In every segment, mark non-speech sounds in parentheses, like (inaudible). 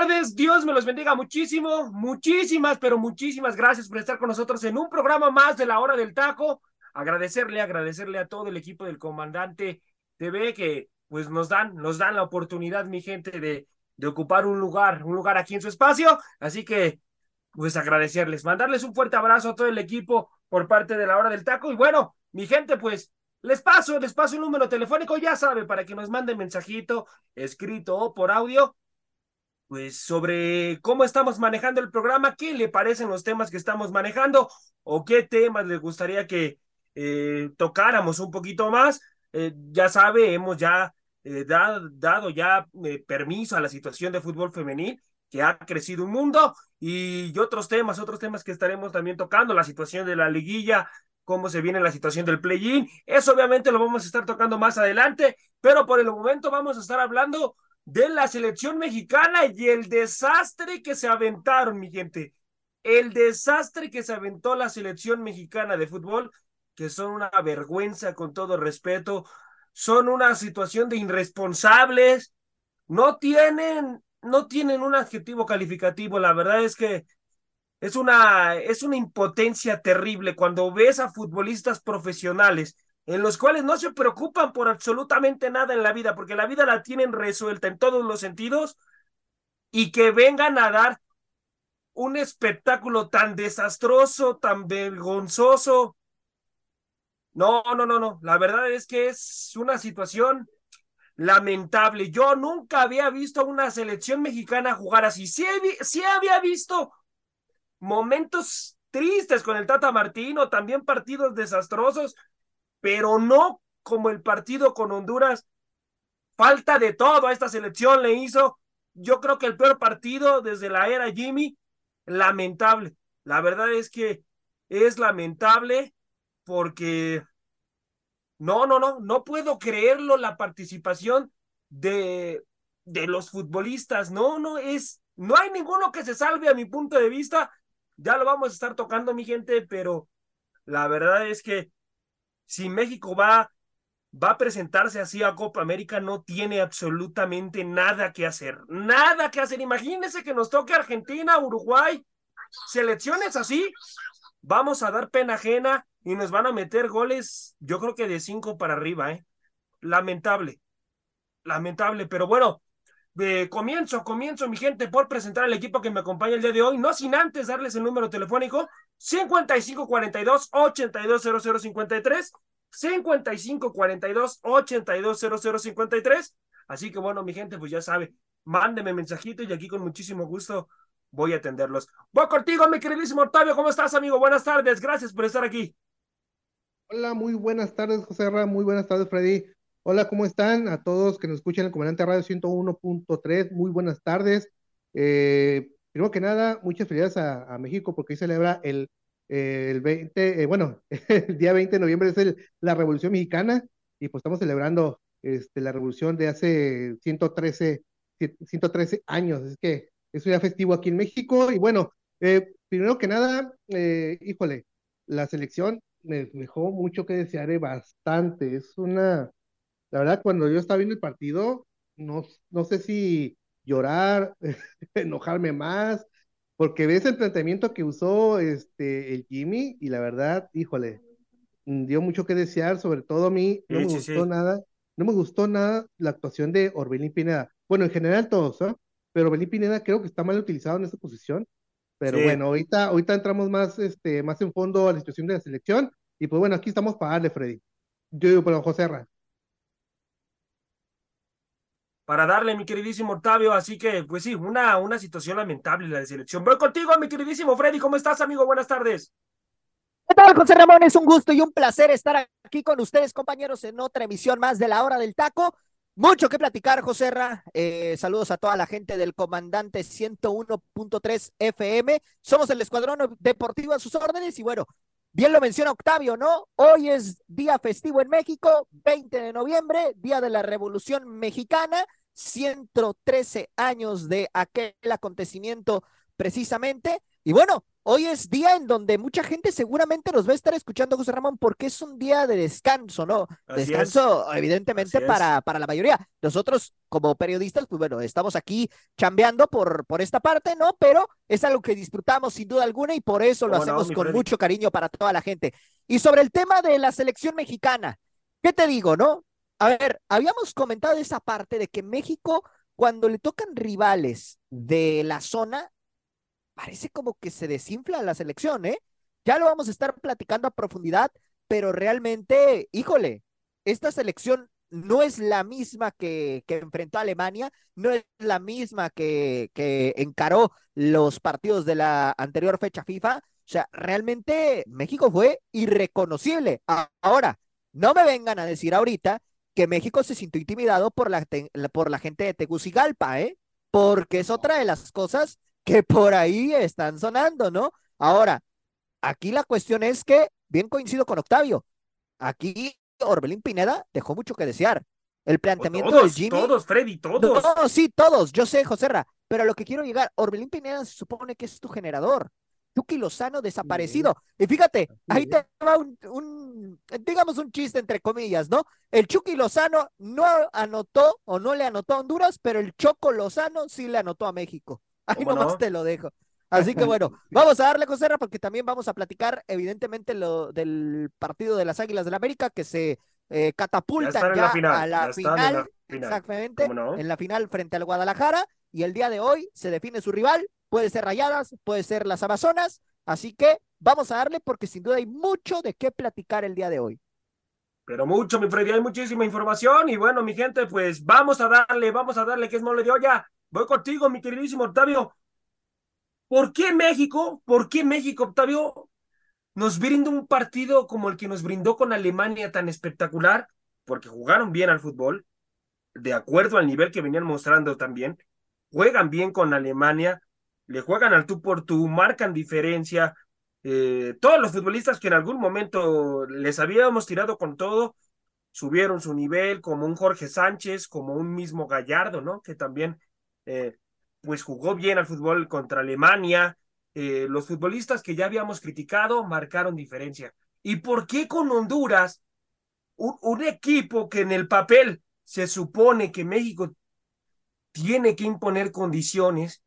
Tardes. Dios me los bendiga muchísimo. Muchísimas, pero muchísimas gracias por estar con nosotros en un programa más de la hora del taco. Agradecerle, agradecerle a todo el equipo del comandante TV que pues nos dan, nos dan la oportunidad, mi gente, de, ocupar un lugar, un lugar aquí en su espacio. Así que, pues agradecerles, mandarles un fuerte abrazo a todo el equipo por parte de la hora del taco. Y bueno, mi gente, pues les paso, les paso un número telefónico, ya sabe, para que nos manden mensajito, escrito o por audio, pues sobre cómo estamos manejando el programa, qué le parecen los temas que estamos manejando o qué temas les gustaría que eh, tocáramos un poquito más. Eh, ya sabe, hemos ya eh, dado, ya permiso a la situación de fútbol femenil que ha crecido un mundo y otros temas, otros temas que estaremos también tocando, la situación de la liguilla, cómo se viene la situación del play-in. Eso obviamente lo vamos a estar tocando más adelante, pero por el momento vamos a estar hablando de la selección mexicana y el desastre que se aventaron, mi gente. El desastre que se aventó la selección mexicana de fútbol, que son una vergüenza con todo respeto, son una situación de irresponsables, no tienen, no tienen un adjetivo calificativo, la verdad es que es una, es una impotencia terrible cuando ves a futbolistas profesionales en los cuales no se preocupan por absolutamente nada en la vida, porque la vida la tienen resuelta en todos los sentidos, y que vengan a dar un espectáculo tan desastroso, tan vergonzoso. No, no, no, no. La verdad es que es una situación lamentable. Yo nunca había visto a una selección mexicana jugar así. Sí, había visto momentos tristes con el Tata Martino, también partidos desastrosos, pero no como el partido con Honduras. Falta de todo a esta selección le hizo. Yo creo que el peor partido desde la era Jimmy, lamentable. La verdad es que es lamentable porque no, no, no, no puedo creerlo la participación de, de los futbolistas. No, no es, no hay ninguno que se salve a mi punto de vista ya lo vamos a estar tocando, mi gente, pero la verdad es que si México va, va a presentarse así a Copa América, no tiene absolutamente nada que hacer. Nada que hacer. Imagínense que nos toque Argentina, Uruguay, selecciones así. Vamos a dar pena ajena y nos van a meter goles, yo creo que de cinco para arriba, ¿eh? Lamentable. Lamentable, pero bueno, comienzo, comienzo, mi gente, por presentar al equipo que me acompaña el día de hoy, no sin antes darles el número telefónico 5542-820053, 5542-820053. Así que bueno, mi gente, pues ya sabe, mándeme mensajito y aquí con muchísimo gusto voy a atenderlos. Voy contigo, mi queridísimo Octavio, ¿cómo estás, amigo? Buenas tardes, gracias por estar aquí. Hola, muy buenas tardes, José Ra, muy buenas tardes, Freddy. Hola, ¿cómo están? A todos que nos escuchan en el Comandante Radio 101.3, muy buenas tardes. Eh, primero que nada, muchas felicidades a, México porque hoy celebra el, el 20, eh, bueno, (laughs) el día 20 de noviembre es el, la Revolución Mexicana y pues estamos celebrando este, la revolución de hace 113, 113 años. Es que es un día festivo aquí en México y bueno, eh, primero que nada, híjole, la selección me dejó mucho que desear, bastante. Es una la verdad, cuando yo estaba viendo el partido, no, no sé si llorar, (laughs) enojarme más, porque ves el planteamiento que usó este, el Jimmy y la verdad, híjole, mm, dio mucho que desear, sobre todo a mí, no me gustó nada, no me gustó nada la actuación de Orbelín Pineda. Bueno, en general todos, ¿no? Pero Orbelín Pineda creo que está mal utilizado en esta posición. Pero bueno, ahorita, ahorita entramos más, este, más en fondo a la situación de la selección. Y pues bueno, aquí estamos para darle, Freddy. Yo digo, pero José Herrera para darle, mi queridísimo Octavio. Así que, pues sí, una, una situación lamentable la de selección. Voy contigo, mi queridísimo Freddy. ¿Cómo estás, amigo? Buenas tardes. ¿Qué tal, José Ramón? Es un gusto y un placer estar aquí con ustedes, compañeros, en otra emisión más de la hora del taco. Mucho que platicar, José Eh, saludos a toda la gente del comandante 101.3 FM. Somos el Escuadrón Deportivo a sus órdenes y bueno, bien lo menciona Octavio, ¿no? Hoy es día festivo en México, 20 de noviembre, día de la Revolución Mexicana, 113 años de aquel acontecimiento precisamente. Y bueno, Hoy es día en donde mucha gente seguramente nos va a estar escuchando, José Ramón, porque es un día de descanso, ¿no? descanso, evidentemente, para, para la mayoría. Nosotros, como periodistas, pues bueno, estamos aquí chambeando por, por esta parte, ¿no? Pero es algo que disfrutamos sin duda alguna y por eso lo hacemos con mucho cariño para toda la gente. Y sobre el tema de la selección mexicana, ¿qué te digo, no? A ver, habíamos comentado esa parte de que México, cuando le tocan rivales de la zona, parece como que se desinfla la selección, ¿eh? Ya lo vamos a estar platicando a profundidad, pero realmente, híjole, esta selección no es la misma que, que enfrentó a Alemania, no es la misma que, que encaró los partidos de la anterior fecha FIFA. O sea, realmente México fue irreconocible. Ahora, no me vengan a decir ahorita que México se sintió intimidado por la, por la gente de Tegucigalpa, ¿eh? Porque es otra de las cosas que por ahí están sonando, ¿no? Ahora, aquí la cuestión es que, bien coincido con Octavio, aquí Orbelín Pineda dejó mucho que desear. El planteamiento todos, de Jimmy. Todos, Freddy, todos. No, sí, todos. Yo sé, Joserra, pero a lo que quiero llegar, Orbelín Pineda se supone que es tu generador. Chucky Lozano desaparecido. Y fíjate, ahí te va un, un, digamos, un chiste entre comillas, ¿no? El Chucky Lozano no anotó o no le anotó a Honduras, pero el Choco Lozano sí le anotó a México. (laughs) Ahí nomás te lo dejo. Así que bueno, (laughs) vamos a darle Coserra porque también vamos a platicar evidentemente lo del partido de las Águilas del la América que se eh, catapulta ya, a la final, exactamente, en la final frente al Guadalajara y el día de hoy se define su rival, puede ser Rayadas, puede ser las Amazonas, así que vamos a darle porque sin duda hay mucho de qué platicar el día de hoy. Pero mucho, mi Freddy, hay muchísima información y bueno, mi gente, pues vamos a darle, vamos a darle que es mole de olla Voy contigo, mi queridísimo Octavio. ¿Por qué México? ¿Por qué México, Octavio, nos brinda un partido como el que nos brindó con Alemania tan espectacular? Porque jugaron bien al fútbol, de acuerdo al nivel que venían mostrando también. Juegan bien con Alemania, le juegan al tú por tú, marcan diferencia. Eh, todos los futbolistas que en algún momento les habíamos tirado con todo, subieron su nivel, como un Jorge Sánchez, como un mismo Gallardo, ¿no? Que también eh, pues jugó bien al fútbol contra Alemania. Eh, los futbolistas que ya habíamos criticado marcaron diferencia. ¿Y por qué con Honduras, un, equipo que en el papel se supone que México tiene que imponer condiciones,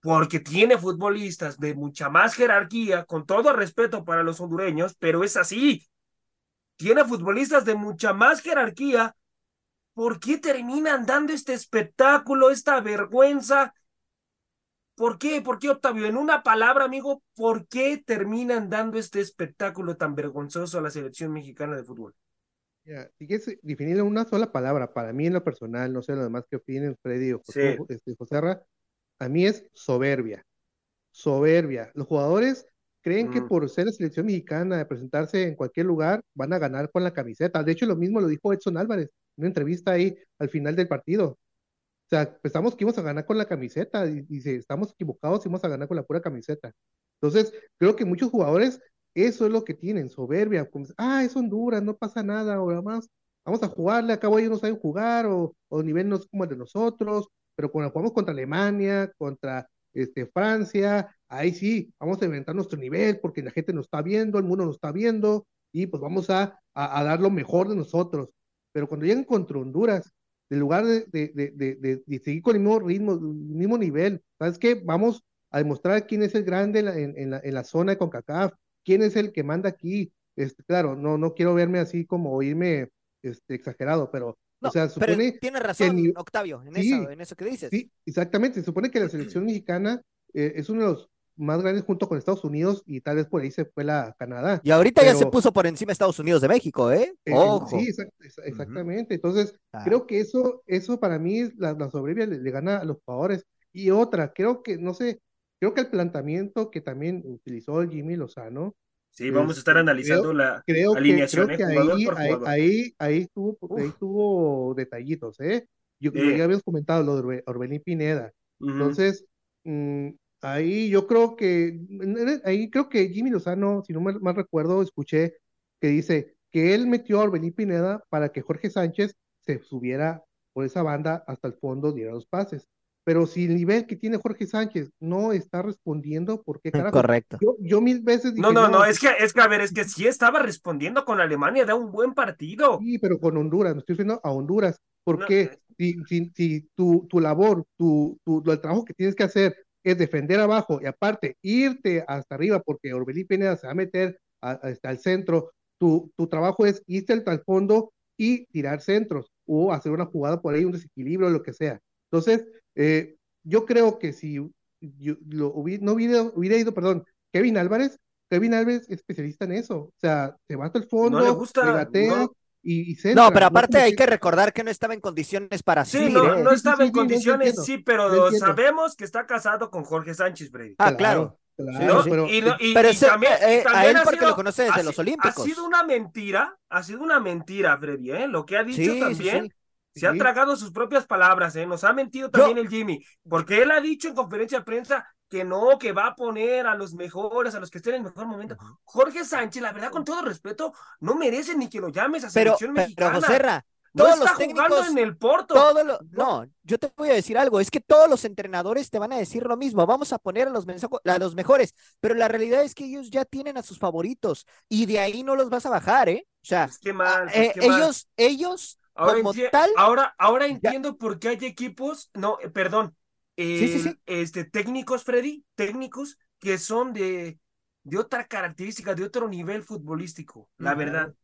porque tiene futbolistas de mucha más jerarquía, con todo respeto para los hondureños, pero es así. Tiene futbolistas de mucha más jerarquía ¿Por qué terminan dando este espectáculo, esta vergüenza? ¿Por qué? ¿Por qué, Octavio? En una palabra, amigo, ¿por qué terminan dando este espectáculo tan vergonzoso a la selección mexicana de fútbol? Si quieres definirlo en una sola palabra, para mí en lo personal, no sé lo demás que opinen Freddy o José, este, a mí es soberbia. Soberbia. Los jugadores creen que mm. por ser la selección mexicana, de presentarse en cualquier lugar, van a ganar con la camiseta. De hecho, lo mismo lo dijo Edson Álvarez una entrevista ahí al final del partido. O sea, pensamos que íbamos a ganar con la camiseta y dice, estamos equivocados, íbamos a ganar con la pura camiseta. Entonces, creo que muchos jugadores eso es lo que tienen, soberbia, como, ah, es Honduras, no pasa nada, o nada más, vamos a jugarle, acabo ellos no saben jugar, o, o nivel no es como el de nosotros, pero cuando jugamos contra Alemania, contra este, Francia, ahí sí, vamos a inventar nuestro nivel, porque la gente nos está viendo, el mundo nos está viendo, y pues vamos a, a dar lo mejor de nosotros pero cuando llegan contra Honduras, en lugar de, de, seguir con el mismo ritmo, el mismo nivel, ¿sabes qué? Vamos a demostrar quién es el grande en la, en, la, zona de CONCACAF, quién es el que manda aquí. Este, claro, no, no quiero verme así como oírme este, exagerado, pero o sea, supone tiene razón, Octavio, en, eso, en eso que dices. Sí, exactamente. Se supone que la selección mexicana eh, es uno de los más grandes junto con Estados Unidos y tal vez por ahí se fue la Canadá. Y ahorita ya se puso por encima Estados Unidos de México, ¿eh? eh Ojo. Sí, exactamente. Entonces, ah. creo que eso, eso para mí, la, la sobrevivia le, gana a los jugadores. Y otra, creo que, no sé, creo que el planteamiento que también utilizó el Jimmy Lozano Sí, vamos a estar analizando la Creo que, alineación, creo ¿eh? que jugador ahí, por ahí, jugador. ahí, ahí tuvo, ahí tuvo detallitos, ¿eh? Yo, Sí. ya habíamos comentado lo de Orbe- Orbelín Pineda. Entonces, mm, ahí yo creo que, ahí creo que Jimmy Lozano, si no mal, mal recuerdo, escuché que dice que él metió a Orbelín Pineda para que Jorge Sánchez se subiera por esa banda hasta el fondo, diera los pases. Pero si el nivel que tiene Jorge Sánchez no está respondiendo, ¿por qué carajo? Correcto. Yo, yo mil veces dije, No, no, no, es que, es que, a ver, es que sí estaba respondiendo con Alemania, da un buen partido. Sí, pero con Honduras, me estoy refiriendo a Honduras. ¿Por No, qué? eh. Si, si, si tu, tu labor, tu, tu, el trabajo que tienes que hacer es defender abajo y aparte irte hasta arriba porque Orbelín Pineda se va a meter a- a- hasta el centro, tu, tu trabajo es irte al fondo y tirar centros o hacer una jugada por ahí, un desequilibrio, lo que sea. Entonces, eh, yo creo que si yo, lo hubi- no hubiera, hubiera ido, perdón, Kevin Álvarez, Kevin Álvarez es especialista en eso. O sea, se va hasta el fondo, No le gusta, regatea no. y, y centra. No, pero aparte hay que- recordar que no estaba en condiciones para Sí, no, ¿eh? no sí, estaba sí, en sí, condiciones, entiendo. sí, pero sabemos que está casado con Jorge Sánchez Brady. Ah, claro. Claro, pero y, y- Pero ese- también, y eh, a él ha porque sido- lo conoce desde ha los Olímpicos. Ha sido una mentira, ha sido una mentira, Freddy, ¿eh? Lo que ha dicho Sí, sí, también. Se ha tragado sus propias palabras, ¿eh? Nos ha mentido también el Jimmy, porque él ha dicho en conferencia de prensa que no, que va a poner a los mejores, a los que estén en el mejor momento. Jorge Sánchez, la verdad, con todo respeto, no merece ni que lo llames a Pero, selección pero mexicana. Joserra, no todos está los jugando técnicos, en el Porto. todo lo, no, yo te voy a decir algo, es que todos los entrenadores te van a decir lo mismo, vamos a poner a los, a los mejores, pero la realidad es que ellos ya tienen a sus favoritos y de ahí no los vas a bajar, ¿eh? O sea, Pues qué mal, pues eh, qué mal. ellos, ellos Ahora, como enti- tal, ahora, ahora entiendo por qué hay equipos, no, eh, perdón, Sí, sí, eh, sí. este, técnicos, Freddy, técnicos que son de, de otra característica, de otro nivel futbolístico, la verdad,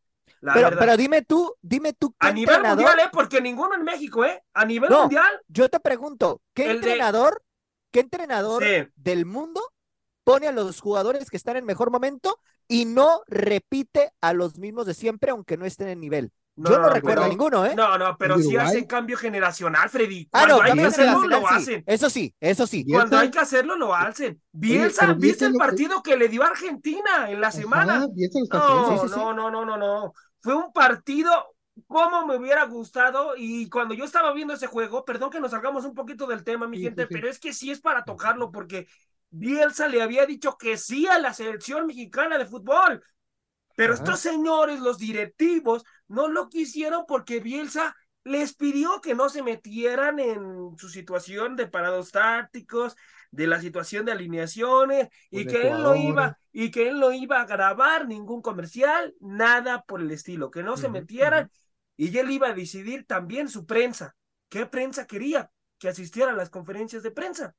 la pero, verdad. pero dime tú, dime tú qué a nivel entrenador, mundial, ¿eh? Porque ninguno en México, ¿eh? A nivel No. mundial, yo te pregunto, ¿qué de- entrenador, qué entrenador del mundo pone a los jugadores que están en mejor momento y no repite a los mismos de siempre, aunque no estén en nivel? Yo no, recuerdo pero- ninguno, ¿eh? No, no, pero sí hacen cambio generacional, Freddy. ah, Cuando no, hay que hacerlo, lo sí. hacen. Eso sí, eso sí. Bielsa- Cuando hay que hacerlo, lo hacen. Bielsa, ¿viste el lo que- partido que le dio a Argentina en la semana? Ajá, está No. Sí, sí, sí. no, no, no, no, no. Fue un partido como me hubiera gustado y cuando yo estaba viendo ese juego, perdón que nos salgamos un poquito del tema, mi Sí, gente, sí, sí. pero es que sí es para tocarlo porque Bielsa le había dicho que sí a la selección mexicana de fútbol. Pero Ajá. estos señores, los directivos, no lo quisieron porque Bielsa les pidió que no se metieran en su situación de parados tácticos, de la situación de alineaciones, y Con que él no iba, y que él no iba a grabar ningún comercial, nada por el estilo, que no se metieran, y él iba a decidir también su prensa. ¿Qué prensa quería? Que asistiera a las conferencias de prensa.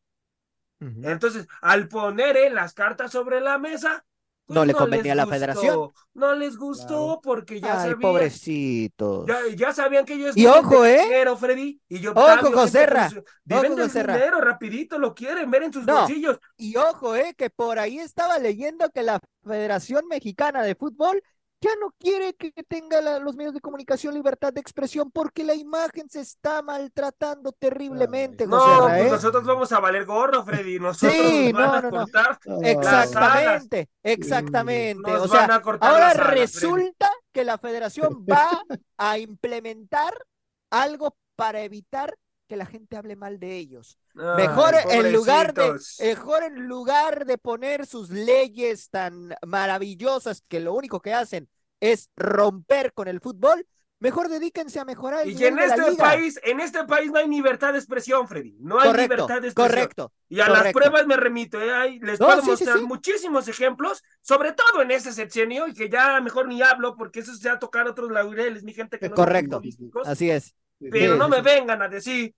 Entonces, al poner él las cartas sobre la mesa, pues No le convenía a la gustó, federación. No les gustó Claro. porque ya Ay, sabían, pobrecitos. ya, ya sabían que ellos Y ojo, de ¿eh? dinero, Freddy, y yo Ojo, Joserra. viven Ojo, de Joserra. dinero, rapidito, lo quieren ver en sus No. bolsillos. Y ojo, eh, que por ahí estaba leyendo que la Federación Mexicana de Fútbol ya no quiere que tenga la- los medios de comunicación libertad de expresión porque la imagen se está maltratando terriblemente. No, pues ¿eh? nosotros vamos a valer gorro, Freddy, nosotros Sí, nos van no, a no, no. cortar Ah, Exactamente, exactamente. Nos O sea, van a cortar ahora Freddy. resulta que la federación va a implementar algo para evitar que la gente hable mal de ellos. Mejor en lugar de, mejor en lugar de poner sus leyes tan maravillosas que lo único que hacen es romper con el fútbol, mejor dedíquense a mejorar el Y que nivel en de la este liga. país, en este país no hay libertad de expresión, Freddy. No hay correcto, libertad de expresión. correcto. Y a las pruebas me remito, ¿eh? Ahí les No, puedo sí, mostrar sí. muchísimos ejemplos, sobre todo en este sexenio, y que ya mejor ni hablo, porque eso se va a tocar otros laureles, mi gente que no Correcto. Así es. Pero no me vengan a decir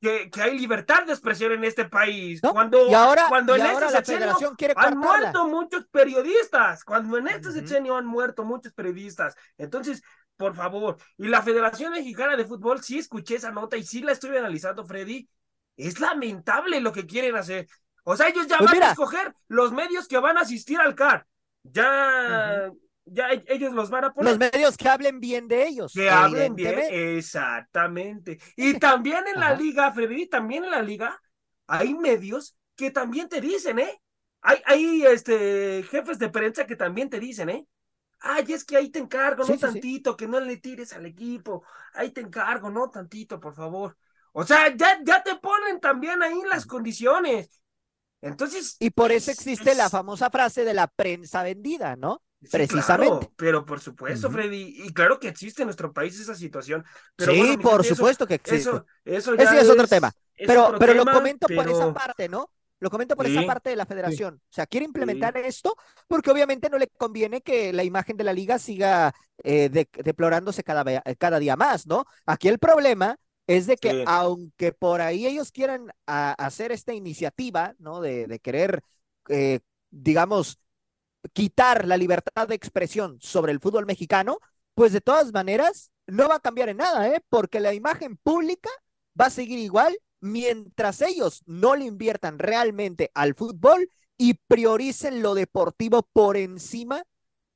que, que hay libertad de expresión en este país. ¿No? Cuando, Y ahora, cuando y en ahora este la sexenio federación quiere han cortarla. muerto muchos periodistas, cuando en este Ujú. sexenio han muerto muchos periodistas. Entonces, por favor, y la Federación Mexicana de Fútbol, sí escuché esa nota y sí la estoy analizando, Freddy. Es lamentable lo que quieren hacer. O sea, ellos ya Pues van mira. a escoger los medios que van a asistir al CAR. Ya, ya e- ellos los van a poner. Los medios que hablen bien de ellos. Que hablen bien, exactamente. Y también en la liga, Freddy, también en la liga hay medios que también te dicen, ¿eh? hay, hay este, jefes de prensa que también te dicen, ¿eh? Ay, es que ahí te encargo, no tantito, que no le tires al equipo. Ahí te encargo, no tantito, por favor. O sea, ya, ya te ponen también ahí las condiciones. Entonces. Y por eso existe la famosa frase de la prensa vendida, ¿no? Precisamente. pero por supuesto, Freddy, y claro que existe en nuestro país esa situación. Pero sí, por supuesto que existe. Eso, ya es, otro tema. Pero, pero lo comento por esa parte, ¿no? Lo comento por esa parte de la federación. O sea, quiere implementar esto porque obviamente no le conviene que la imagen de la liga siga eh, deplorándose cada, cada día más, ¿no? Aquí el problema es de que aunque por ahí ellos quieran hacer esta iniciativa, ¿no? De, querer, eh, digamos, quitar la libertad de expresión sobre el fútbol mexicano, pues de todas maneras no va a cambiar en nada, ¿eh? Porque la imagen pública va a seguir igual mientras ellos no le inviertan realmente al fútbol y prioricen lo deportivo por encima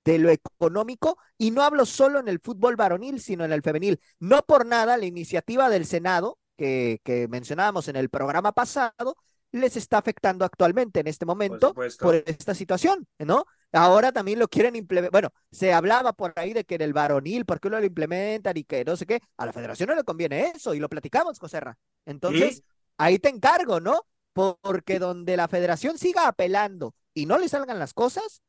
de lo económico, y no hablo solo en el fútbol varonil, sino en el femenil. No por nada la iniciativa del Senado, que, que mencionábamos en el programa pasado, les está afectando actualmente en este momento por, esta situación, ¿no? Ahora también lo quieren implementar. Bueno, se hablaba por ahí de que en el varonil, ¿por qué no lo implementan y que no sé qué? A la federación no le conviene eso y lo platicamos, Joserra. Entonces, ahí te encargo, ¿no? Porque donde la federación siga apelando y no le salgan las cosas,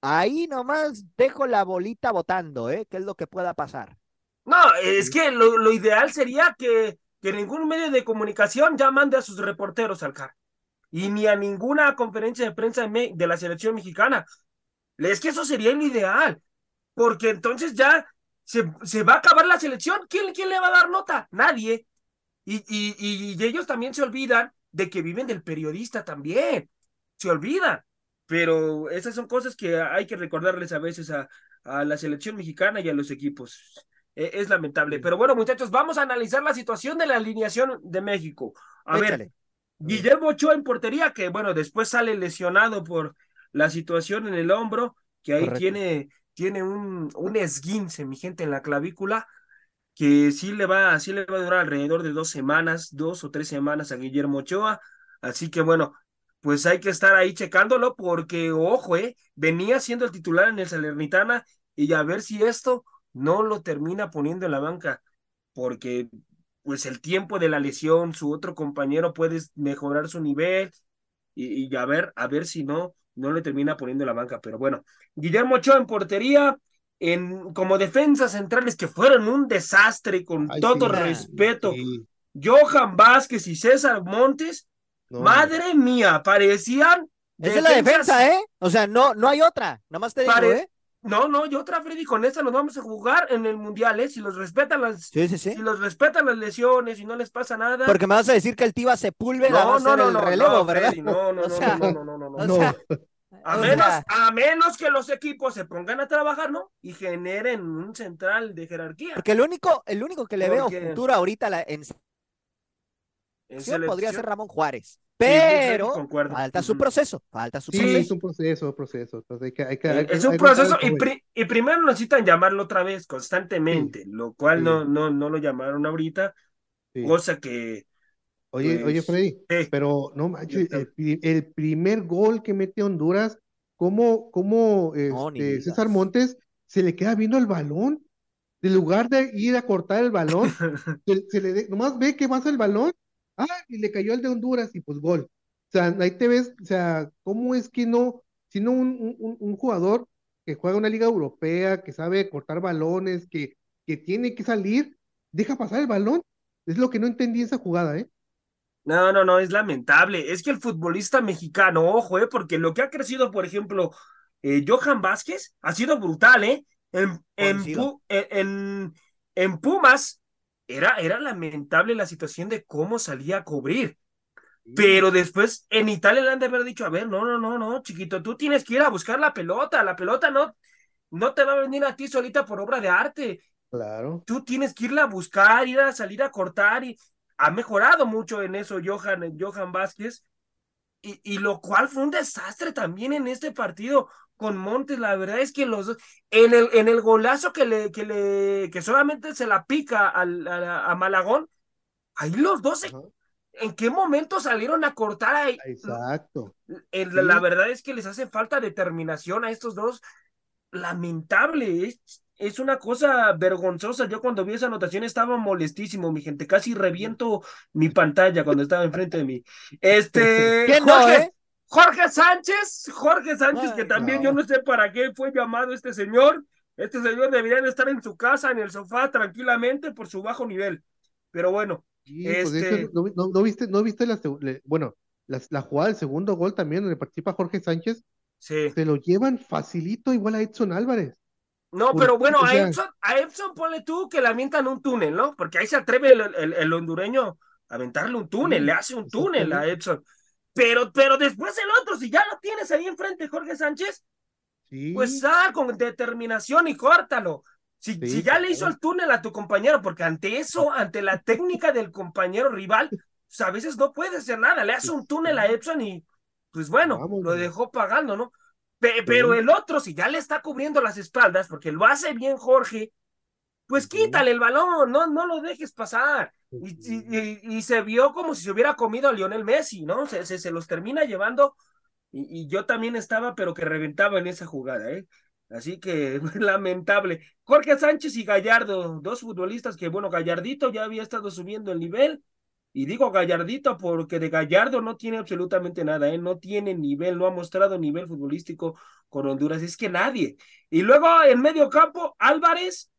ahí nomás dejo la bolita votando, ¿eh? ¿Qué es lo que pueda pasar? No, es que lo, ideal sería que, que, ningún medio de comunicación ya mande a sus reporteros al CAR. Y ni a ninguna conferencia de prensa de la selección mexicana. Es que eso sería el ideal. Porque entonces ya se, se va a acabar la selección. ¿Quién, ¿Quién le va a dar nota? Nadie. Y, y, y, ellos también se olvidan de que viven del periodista también. Se olvidan. Pero esas son cosas que hay que recordarles a veces a, a la selección mexicana y a los equipos. E, es lamentable. Pero bueno, muchachos, vamos a analizar la situación de la alineación de México. A ver, Guillermo Ochoa en portería, que bueno, después sale lesionado por la situación en el hombro, que ahí tiene, tiene un, un esguince, mi gente, en la clavícula que sí le va, sí le va a durar alrededor de dos semanas, dos o tres semanas a Guillermo Ochoa. Así que bueno, pues hay que estar ahí checándolo porque, ojo, eh, venía siendo el titular en el Salernitana y a ver si esto no lo termina poniendo en la banca, porque pues el tiempo de la lesión, su otro compañero puede mejorar su nivel y, y a ver, a ver si no, no le termina poniendo en la banca. Pero bueno, Guillermo Ochoa en portería, en, como defensas centrales que fueron un desastre con todo respeto. Johan Vázquez y César Montes, madre mía, parecían. Esa es la defensa, ¿eh? O sea, no, no hay otra, nomás te digo, ¿eh? No, no, y otra, Freddy, con esta nos vamos a jugar en el Mundial, ¿eh? Si los respetan las, si los respetan las lesiones y no les pasa nada. Porque me vas a decir que el Tiva Sepúlveda no, va a no, no, el relevo, ¿verdad? (laughs) no, no, no, no, no, no, no, no. A menos, a menos que los equipos se pongan a trabajar, ¿no? Y generen un central de jerarquía. Porque el único, el único que le veo futuro ahorita la, en, podría ser Ramón Juárez. Pero falta su proceso, falta su proceso. Sí, es un proceso, proceso. es un proceso y, primero necesitan llamarlo otra vez constantemente, lo cual no, no, no lo llamaron ahorita, cosa que Oye, oye, pues, Freddy, pero no manches, el, primer gol que mete Honduras, ¿cómo, cómo este, César Montes se le queda viendo el balón? En lugar de ir a cortar el balón, (laughs) se, le nomás ve que pasa el balón, ah, y le cayó el de Honduras y pues gol. O sea, ahí te ves, o sea, ¿cómo es que no, si no un, un, un jugador que juega una liga europea, que sabe cortar balones, que, que tiene que salir, deja pasar el balón? Es lo que no entendí esa jugada, ¿eh? No, no, no, es lamentable. Es que el futbolista mexicano, ojo, eh, porque lo que ha crecido, por ejemplo, eh, Johan Vázquez ha sido brutal, ¿eh? En, en, en, Pumas era, era lamentable la situación de cómo salía a cubrir. Pero después en Italia le han de haber dicho, a ver, no, no, no, no, chiquito, tú tienes que ir a buscar la pelota, la pelota no, no te va a venir a ti solita por obra de arte. Claro. Tú tienes que irla a buscar, ir a salir a cortar y, ha mejorado mucho en eso Johan, Johan Vázquez, y, y, lo cual fue un desastre también en este partido con Montes. La verdad es que los en el, en el golazo que le, que le, que solamente se la pica al, a, Malagón, ahí los dos ¿En qué momento salieron a cortar ahí? Exacto. La, verdad es que les hace falta determinación a estos dos. Lamentable, es, es una cosa vergonzosa. Yo cuando vi esa anotación estaba molestísimo, mi gente. Casi reviento mi pantalla cuando estaba enfrente de mí. (laughs) Este. Jorge, eh? Jorge Sánchez, Jorge Sánchez, que también yo no sé para qué fue llamado este señor. Este señor debería de estar en su casa, en el sofá, tranquilamente, por su bajo nivel. Pero bueno. Pues, este no, viste, no viste la, bueno, la, jugada del segundo gol también, donde participa Jorge Sánchez. Sí. Se lo llevan facilito igual a Edson Álvarez. No, pero bueno, a Edson, a Edson ponle tú que le avientan un túnel, ¿no? Porque ahí se atreve el, hondureño a aventarle un túnel, le hace un túnel a Edson. Pero, pero después el otro, si ya lo tienes ahí enfrente, Jorge Sánchez, pues sal con determinación y córtalo. Si, si ya le hizo el túnel a tu compañero, porque ante eso, (laughs) ante la técnica del compañero rival, pues a veces no puede hacer nada. Le hace un túnel a Edson y, pues bueno, lo dejó pagando, ¿no? pero el otro, si ya le está cubriendo las espaldas, porque lo hace bien Jorge, pues quítale el balón, no, no lo dejes pasar. Y, y, se vio como si se hubiera comido a Lionel Messi, ¿no? Se, se, los termina llevando. Y, yo también estaba, pero que reventaba en esa jugada, ¿eh? Así que (laughs) lamentable. Jorge Sánchez y Gallardo, dos futbolistas que, bueno, Gallardito ya había estado subiendo el nivel y digo Gallardito porque de Gallardo no tiene absolutamente nada, ¿eh? no tiene nivel, no ha mostrado nivel futbolístico con Honduras, es que nadie. Y luego en medio campo, Álvarez,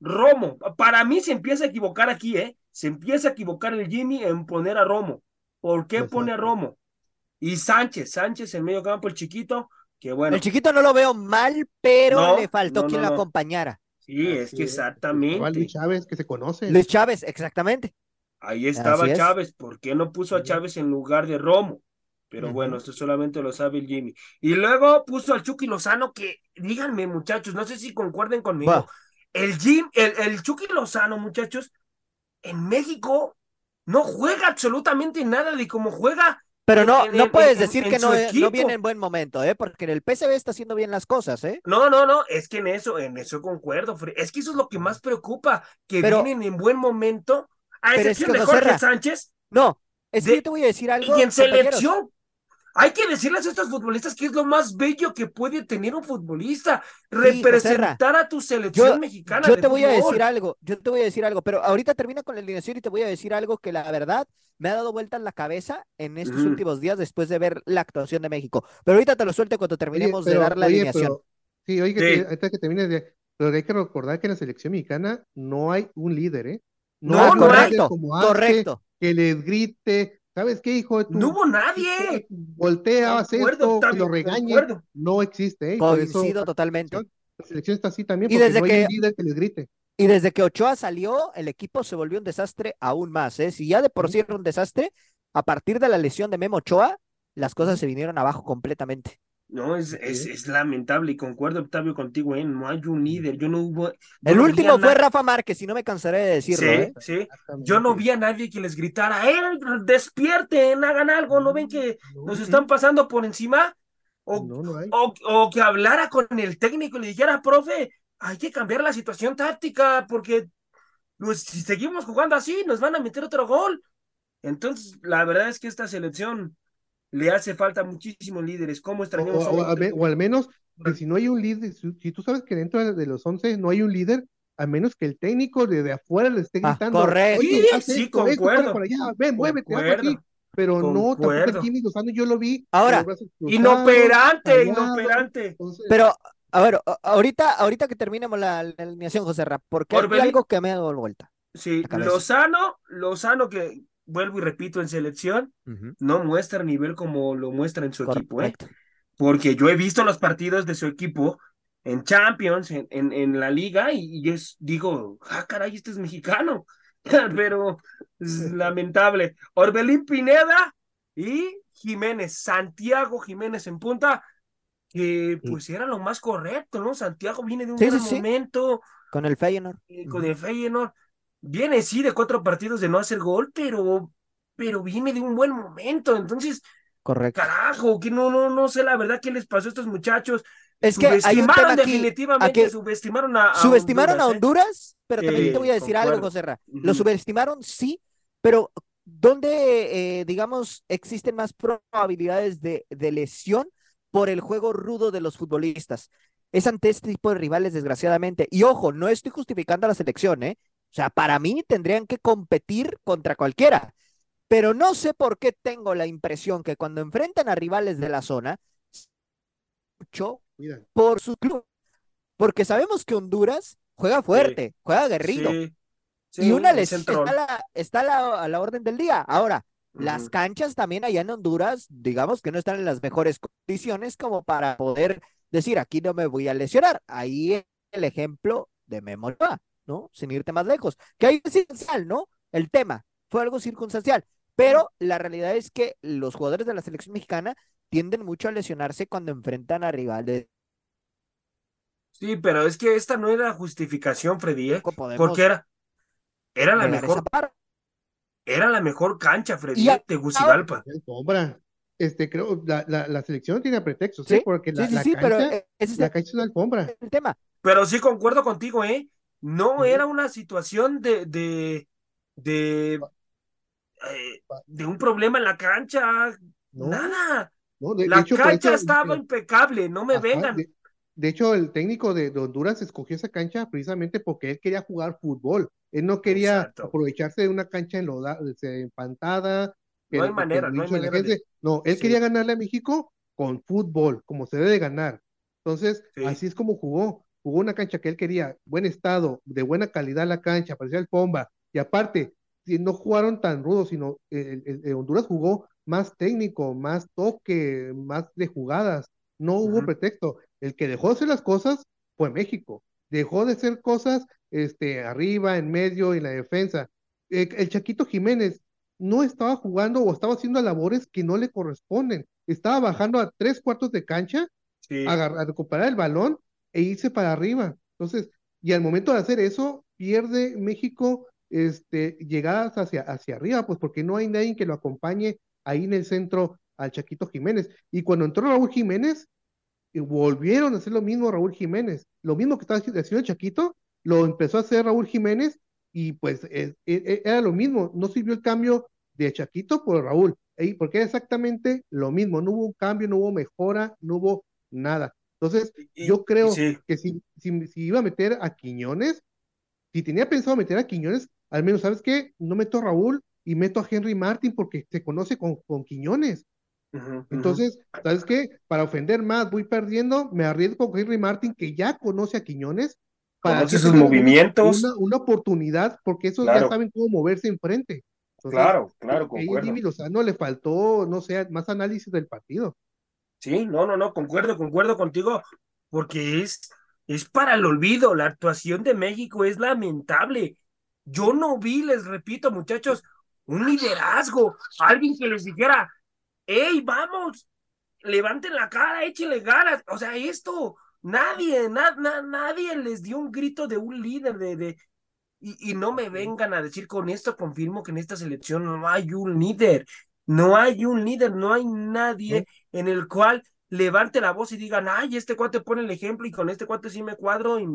Romo. Para mí se empieza a equivocar aquí, ¿eh? Se empieza a equivocar el Jimmy en poner a Romo. ¿Por qué pone a Romo? Y Sánchez, Sánchez en medio campo, el chiquito, que bueno. El chiquito no lo veo mal, pero le faltó quien lo acompañara. Sí, es que exactamente. Luis Chávez, que se conoce. Luis Chávez, exactamente. Ahí estaba Chávez, ¿por qué no puso a Chávez en lugar de Romo? Pero bueno, esto solamente lo sabe el Jimmy. Y luego puso al Chucky Lozano, que díganme, muchachos, no sé si concuerden conmigo. El Jim, el, el Chucky Lozano, muchachos, en México no juega absolutamente nada de cómo juega. Pero no, no puedes decir que no, no, viene en buen momento, ¿eh? Porque en el PCB está haciendo bien las cosas, ¿eh? No, no, no, es que en eso, en eso concuerdo. Es que eso es lo que más preocupa, que vienen en buen momento a excepción de Jorge Sánchez. No, es que yo te voy a decir algo. Y en selección, hay que decirles a estos futbolistas que es lo más bello que puede tener un futbolista, representar a tu selección mexicana. Yo te voy a decir algo, yo te voy a decir algo, pero ahorita termina con la alineación y te voy a decir algo que la verdad me ha dado vuelta en la cabeza en estos últimos días después de ver la actuación de México. Pero ahorita te lo suelto cuando terminemos de dar la alineación. sí, oye, que, que termines de... Pero hay que recordar que en la selección mexicana no hay un líder, ¿eh? No, correcto, correcto. Que les grite, ¿sabes qué, hijo? no hubo nadie. Voltea, hace esto, lo regañe. No existe, ¿eh? Coincido totalmente. La selección está así también, porque y desde no hay que, líder que les grite. Y desde que Ochoa salió, el equipo se volvió un desastre aún más, ¿eh? Si ya de por sí era un desastre, a partir de la lesión de Memo Ochoa, las cosas se vinieron abajo completamente. No, es, es, es, lamentable y concuerdo, Octavio, contigo, ¿eh? No hay un líder, yo no hubo... el último fue Rafa Márquez, y no me cansaré de decirlo, sí, ¿eh? Sí, yo no vi a nadie que les gritara, ¡eh, despierten, hagan algo! ¿No ven que nos están pasando por encima? O, o, o, que hablara con el técnico y le dijera, profe, hay que cambiar la situación táctica, porque pues, si seguimos jugando así, nos van a meter otro gol. Entonces, la verdad es que esta selección le hace falta muchísimos líderes. ¿Cómo extrañamos? O, o, al menos, que si no hay un líder, si, tú sabes que dentro de los 11 no hay un líder, a menos que el técnico desde afuera le esté ah, gritando. correcto. Sí, sí, concuerdo. ven, muévete, aquí. Pero no, tampoco Jimmy Lozano yo lo vi. Ahora, inoperante, inoperante. pero, a ver, ahorita, ahorita que terminemos la, alineación, José Rap, porque hay algo que me ha dado vuelta. Sí, Lozano, Lozano que vuelvo y repito, en selección, no muestra nivel como lo muestra en su equipo, ¿eh? Porque yo he visto los partidos de su equipo en Champions, en, en, la liga, y, yo digo, ah, caray, este es mexicano. (laughs) Pero es lamentable. Orbelín Pineda y Jiménez, Santiago Jiménez en punta, que pues era lo más correcto, ¿no? Santiago viene de un buen momento. Con el Feyenoord. con el Feyenoord viene sí de cuatro partidos de no hacer gol, pero, pero viene de un buen momento. Entonces, Correcto. Carajo, que no, no, no sé la verdad qué les pasó a estos muchachos. Es que hay un tema definitivamente, subestimaron a, subestimaron a Honduras, ¿eh? pero también te voy a decir algo, José Lo subestimaron, sí, pero ¿dónde, eh, digamos, existen más probabilidades de, de lesión por el juego rudo de los futbolistas? Es ante este tipo de rivales, desgraciadamente. Y ojo, no estoy justificando a la selección, ¿eh? O sea, para mí tendrían que competir contra cualquiera. Pero no sé por qué tengo la impresión que cuando enfrentan a rivales de la zona, mucho por su club. Porque sabemos que Honduras juega fuerte, juega aguerrido. y una lesión está, la, está a la orden del día. Ahora, las canchas también allá en Honduras, digamos que no están en las mejores condiciones como para poder decir, aquí no me voy a lesionar. Ahí el ejemplo de memoria, ¿no? Sin irte más lejos. Que hay circunstancial, ¿no? El tema fue algo circunstancial. Pero la realidad es que los jugadores de la selección mexicana tienden mucho a lesionarse cuando enfrentan a rivales. Sí, pero es que esta no era justificación, Freddy, ¿eh? porque era, era la mejor. Era la mejor cancha, Freddy, ¿eh? de Tegucigalpa. Alfombra. Este, creo, la, la, la selección tiene pretextos, ¿eh? Porque la, sí, sí, cancha, pero es la cancha es una alfombra. El tema. Pero sí concuerdo contigo, ¿eh? No era una situación de, de, de, eh, de un problema en la cancha, nada la cancha estaba impecable, no me vengan. De, hecho, el técnico de, Honduras escogió esa cancha precisamente porque él quería jugar fútbol. Él no quería aprovecharse de una cancha empantada. No hay manera, no hay manera. No, él quería ganarle a México con fútbol, como se debe de ganar. Entonces, así es como jugó. Jugó una cancha que él quería, buen estado, de buena calidad la cancha, parecía el Pomba. Y aparte, no jugaron tan rudos, sino el Honduras jugó más técnico, más toque, más de jugadas. No hubo pretexto. El que dejó de hacer las cosas fue México. Dejó de hacer cosas este, arriba, en medio, en la defensa. Eh, el, Chaquito Jiménez no estaba jugando o estaba haciendo labores que no le corresponden. Estaba bajando a tres cuartos de cancha a, recuperar el balón e irse para arriba. Entonces, y al momento de hacer eso, pierde México este, llegadas hacia, hacia arriba, pues porque no hay nadie que lo acompañe ahí en el centro al Chaquito Jiménez. Y cuando entró Raúl Jiménez, eh, volvieron a hacer lo mismo Raúl Jiménez. Lo mismo que estaba haciendo el Chaquito, lo empezó a hacer Raúl Jiménez y pues e, e, era lo mismo. No sirvió el cambio de Chaquito por Raúl, porque era exactamente lo mismo. No hubo un cambio, no hubo mejora, no hubo nada. Entonces, yo creo que si, si, si, iba a meter a Quiñones, si tenía pensado meter a Quiñones, al menos, ¿sabes qué? No meto a Raúl, y meto a Henry Martin porque se conoce con, con Quiñones. Entonces, ¿sabes qué? Para ofender más, voy perdiendo, me arriesgo con Henry Martin, que ya conoce a Quiñones. Para conoce sus movimientos. Una, una, oportunidad, porque esos ya saben cómo moverse enfrente. claro, claro, concuerdo. no le faltó, no sé, más análisis del partido. Sí, no, no, no, concuerdo, concuerdo contigo, porque es, es para el olvido. La actuación de México es lamentable. Yo no vi, les repito, muchachos, un liderazgo, alguien que les dijera, hey, vamos, levanten la cara, échenle ganas, o sea, esto, nadie, nadie les dio un grito de un líder, de, de y, y, no me vengan a decir con esto confirmo que en esta selección no hay un líder, no hay un líder, no hay nadie en el cual levante la voz y digan, ay, este cuate pone el ejemplo y con este cuate sí me cuadro y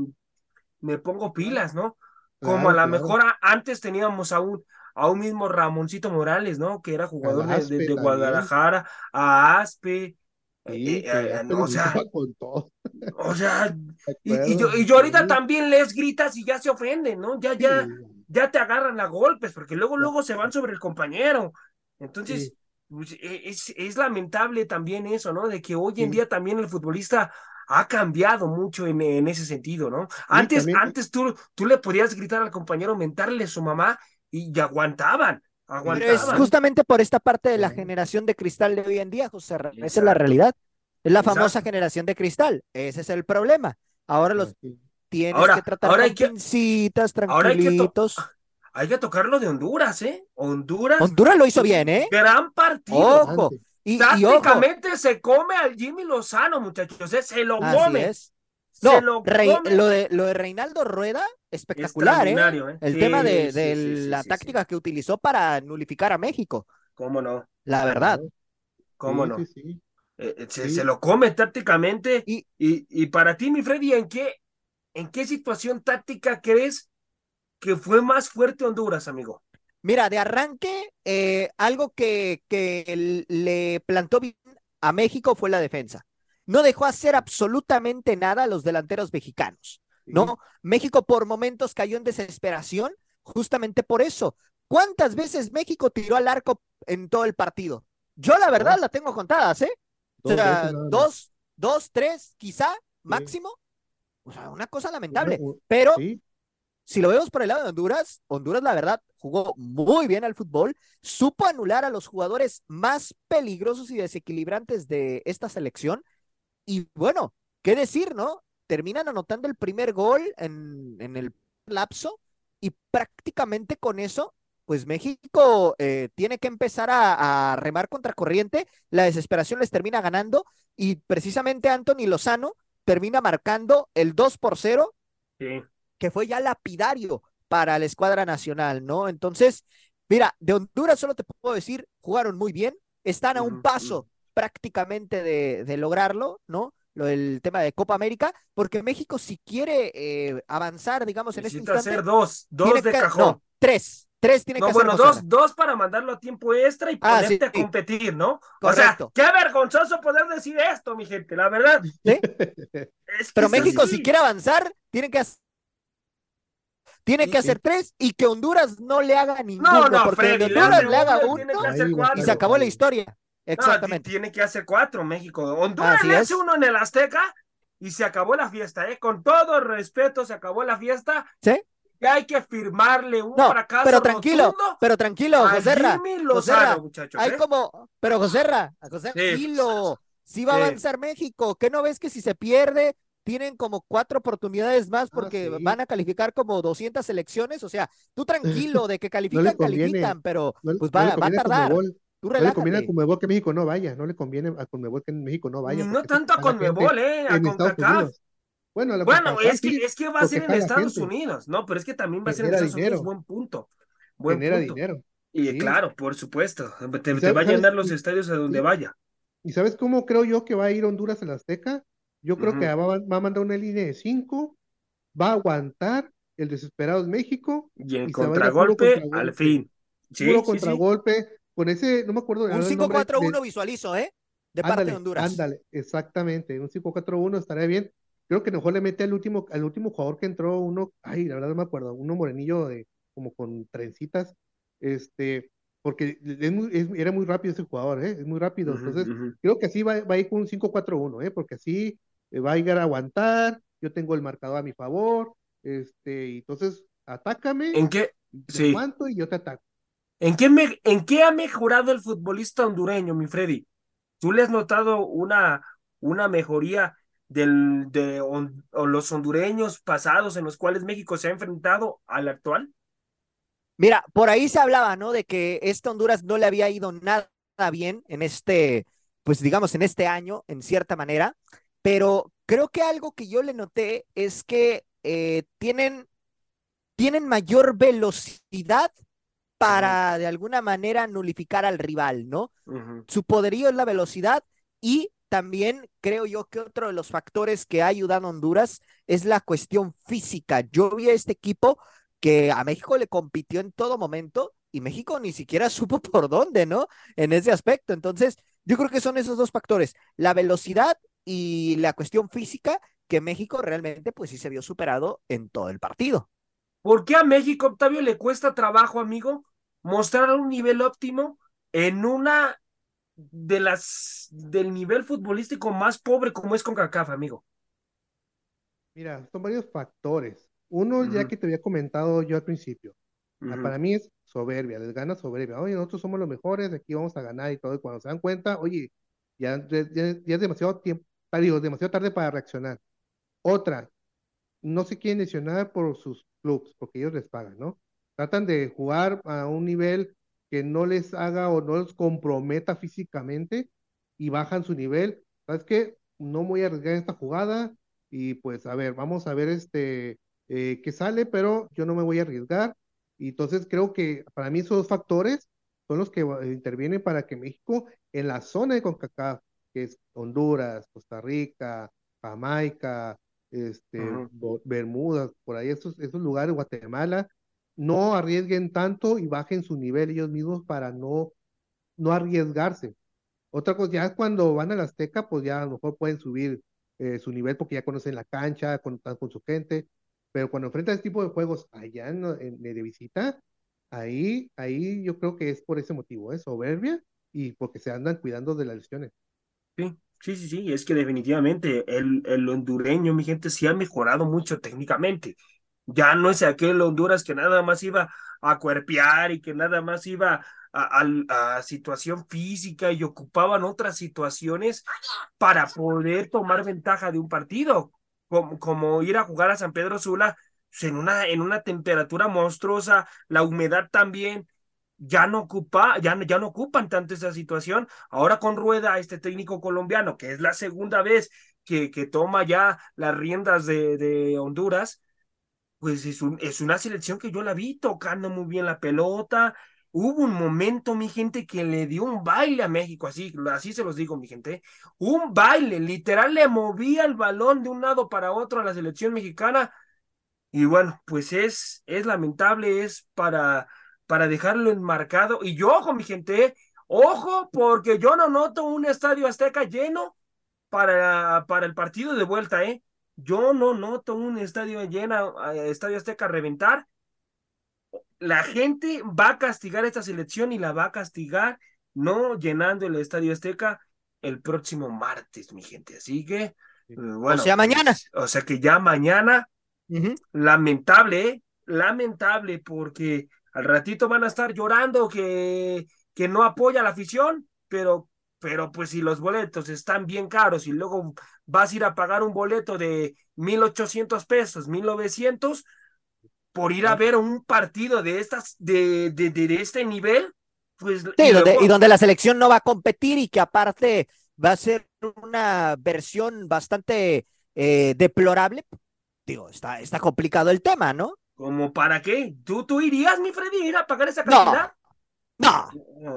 me pongo pilas, ¿no? Como a lo mejor antes teníamos a un, a un mismo Ramoncito Morales, ¿no? Que era jugador de, Guadalajara, a Aspe. Eh, eh, o sea, (laughs) o sea, y, yo, y yo ahorita también les gritas y ya se ofenden, ¿no? Ya, ya, ya te agarran a golpes, porque luego, luego se van sobre el compañero. Entonces, pues, e, es, es lamentable también eso, ¿no? De que hoy en día también el futbolista ha cambiado mucho en, en ese sentido, ¿no? Antes, antes tú, tú le podías gritar al compañero, mentarle a su mamá y, aguantaban. Pero es justamente por esta parte de la generación de cristal de hoy en día, José. Esa es la realidad. Es la famosa generación de cristal. Ese es el problema. Ahora los tienes que tratar ahora con pincitas, tranquilitos. hay que tocarlo de Honduras, ¿eh? Honduras. Honduras lo hizo bien, ¿eh? Gran partido. Ojo. Y, Tácticamente se come al Jimmy Lozano, muchachos. ¿eh? Se lo come. No, lo, de, lo de Reinaldo Rueda, espectacular, ¿eh? ¿eh? El tema de, la táctica que utilizó para nulificar a México. ¿Cómo no? La verdad. ¿Cómo no? Eh, eh, se, lo come tácticamente. Y, y, para ti, mi Freddy, ¿en qué, ¿en qué situación táctica crees que fue más fuerte Honduras, amigo? Mira, de arranque, eh, algo que, que le plantó bien a México fue la defensa. No dejó hacer absolutamente nada a los delanteros mexicanos, ¿no? México por momentos cayó en desesperación justamente por eso. ¿Cuántas veces México tiró al arco en todo el partido? Yo la verdad la tengo contadas, ¿eh? O sea, dos, dos, tres, quizá, máximo. O sea, una cosa lamentable. Pero si lo vemos por el lado de Honduras, Honduras la verdad jugó muy bien al fútbol, supo anular a los jugadores más peligrosos y desequilibrantes de esta selección. Y bueno, ¿qué decir, no? Terminan anotando el primer gol en, en el lapso y prácticamente con eso, pues México eh, tiene que empezar a, a remar contra corriente, la desesperación les termina ganando y precisamente Anthony Lozano termina marcando el 2 por 0 sí que fue ya lapidario para la escuadra nacional, ¿no? Entonces, mira, de Honduras solo te puedo decir, jugaron muy bien, están a un paso prácticamente de, lograrlo, ¿no? Lo del tema de Copa América, porque México si quiere eh, avanzar, digamos, en este instante. hacer dos, dos de cajón. No, tres, Tres tiene que hacer. Bueno, dos, dos para mandarlo a tiempo extra y ah, ponerte a competir, ¿no? Correcto. O sea, qué vergonzoso poder decir esto, mi gente, la verdad. ¿Sí? Pero México, si quiere avanzar, tiene que hacer tiene que hacer tres y que Honduras no le haga ninguno, no, porque Honduras le, haga uno y se acabó la historia. Exactamente. tiene que hacer cuatro, México. Honduras le hace uno en el Azteca y se acabó la fiesta, ¿eh? Con todo respeto, se acabó la fiesta. Sí. Y hay que firmarle un no, fracaso. Pero tranquilo, pero tranquilo, Joserra. Joserra hay ¿eh? como, pero Joserra, José, tranquilo. Sí va a avanzar México. ¿Qué no ves que si se pierde, tienen como cuatro oportunidades más ah, porque van a calificar como 200 selecciones. O sea, tú tranquilo de que (laughs) califican, califican, pero pues va, a tardar. Tú no le conviene a Conmebol que México no vaya, no le conviene a Conmebol que México no vaya. No tanto a Conmebol, eh, a CONCACAF. Bueno, bueno es, que, es que va a ser en Estados Unidos, ¿no? Pero es que también va a ser en Estados Unidos, buen punto. Buen Genera dinero. Y claro, por supuesto, te, va a llenar los estadios a donde vaya. ¿Y sabes cómo creo yo que va a ir Honduras a la Azteca? Yo creo que va, a mandar una línea de cinco, va a aguantar el desesperado México. Y el contragolpe al fin. Sí, puro contragolpe, con ese, no me acuerdo. Un 5-4-1 visualizo, ¿eh? De parte de Honduras. Ándale, exactamente, un 5-4-1 estaría bien. Creo que mejor le mete al último, al último jugador que entró, uno, ay, la verdad no me acuerdo, uno morenillo de como con trencitas, este, porque era muy rápido ese jugador, ¿eh? es muy rápido. Entonces, creo que así va, va, a ir con un 5-4-1, ¿eh? porque así va a ir a aguantar, yo tengo el marcador a mi favor, este, entonces atácame, ¿En qué? Sí. aguanto y yo te ataco. ¿En qué, me, ¿En qué ha mejorado el futbolista hondureño, mi Freddy? ¿Tú le has notado una, una mejoría del, de los hondureños pasados en los cuales México se ha enfrentado al actual? Mira, por ahí se hablaba, ¿no? De que este Honduras no le había ido nada bien en este, pues digamos, en este año, en cierta manera. Pero creo que algo que yo le noté es que eh, tienen, tienen mayor velocidad para de alguna manera nulificar al rival, ¿no? Su poderío es la velocidad y también creo yo que otro de los factores que ha ayudado a Honduras es la cuestión física. Yo vi a este equipo que a México le compitió en todo momento y México ni siquiera (laughs) supo por dónde, ¿no? En ese aspecto. Entonces, yo creo que son esos dos factores, la velocidad y la cuestión física que México realmente pues sí se vio superado en todo el partido. ¿Por qué a México, Octavio, le cuesta trabajo, amigo, mostrar un nivel óptimo en una de las del nivel futbolístico más pobre como es con CACAF, amigo? Mira, son varios factores. Uno, ya que te había comentado yo al principio, para mí es soberbia, les gana soberbia. Oye, nosotros somos los mejores, aquí vamos a ganar y todo. Y cuando se dan cuenta, oye, ya, ya es demasiado tiempo, digo, demasiado tarde para reaccionar. Otra, no se quieren lesionar por sus clubes, porque ellos les pagan, ¿no? Tratan de jugar a un nivel que no les haga o no los comprometa físicamente y bajan su nivel. ¿Sabes qué? No voy a arriesgar esta jugada y pues a ver, vamos a ver este eh, qué sale, pero yo no me voy a arriesgar. Y entonces creo que para mí esos dos factores son los que eh, intervienen para que México en la zona de CONCACAF que es Honduras, Costa Rica, Jamaica, este, Bermudas, por ahí esos, esos lugares, Guatemala, no arriesguen tanto y bajen su nivel ellos mismos para no, no arriesgarse. Otra cosa, ya cuando van al Azteca, pues ya a lo mejor pueden subir eh, su nivel porque ya conocen la cancha, están con su gente, pero cuando enfrentan este tipo de juegos allá en, de visita, ahí, ahí yo creo que es por ese motivo, es ¿eh? soberbia y porque se andan cuidando de las lesiones. Sí, sí, sí, es que definitivamente el, el hondureño, mi gente, sí ha mejorado mucho técnicamente. Ya no es aquel Honduras que nada más iba a cuerpear y que nada más iba a, situación física y ocupaban otras situaciones para poder tomar ventaja de un partido, como, como ir a jugar a San Pedro Sula pues, en una, en una temperatura monstruosa, la humedad también, ya no ocupa, ya, ya no ocupan tanto esa situación. Ahora con Rueda, este técnico colombiano, que es la segunda vez que, que toma ya las riendas de, Honduras, pues es, es una selección que yo la vi tocando muy bien la pelota, Hubo un momento, mi gente, que le dio un baile a México, así, así se los digo, mi gente. Un baile, literal, le movía el balón de un lado para otro a la selección mexicana. Y bueno, pues es, es lamentable, es para, para dejarlo enmarcado. Y yo, ojo, mi gente, ojo, porque yo no noto un estadio azteca lleno para, para el partido de vuelta, ¿eh? Yo no noto un estadio lleno, eh, estadio azteca reventar la gente va a castigar esta selección y la va a castigar no llenando el Estadio Azteca el próximo martes, mi gente. Así que, eh, bueno. O sea, mañana. Pues, o sea que ya mañana, lamentable, ¿eh? lamentable, porque al ratito van a estar llorando que, que no apoya la afición, pero, pero pues si los boletos están bien caros y luego vas a ir a pagar un boleto de mil ochocientos pesos, mil novecientos, por ir a ver un partido de estas, de, de, de este nivel, pues. Sí, y, donde, y donde la selección no va a competir y que aparte va a ser una versión bastante eh, deplorable. Digo, está, está complicado el tema, ¿no? ¿Cómo para qué? ¿Tú, tú irías, mi Freddy, ir a pagar esa cantidad? No,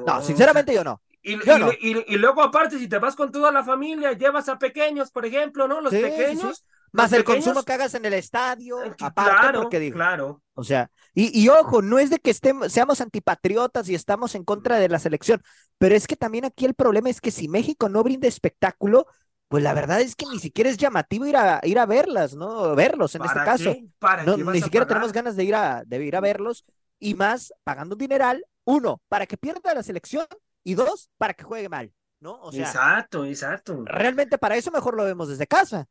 no, sinceramente yo no. Y, y, luego aparte, si te vas con toda la familia, llevas a pequeños, por ejemplo, ¿no? Los pequeños, más el consumo que hagas en el estadio, eh, aparte, claro, porque digo, claro. O sea, y, y, ojo, no es de que estemos, seamos antipatriotas y estamos en contra de la selección, pero es que también aquí el problema es que si México no brinda espectáculo, pues la verdad es que ni siquiera es llamativo ir a ir a verlas, ¿no? Verlos en este caso. ¿Para no, ni siquiera tenemos ganas de ir a de ir a verlos y más pagando un dineral, uno, para que pierda la selección y dos, para que juegue mal, ¿no? O sea, exacto, exacto. Realmente para eso mejor lo vemos desde casa.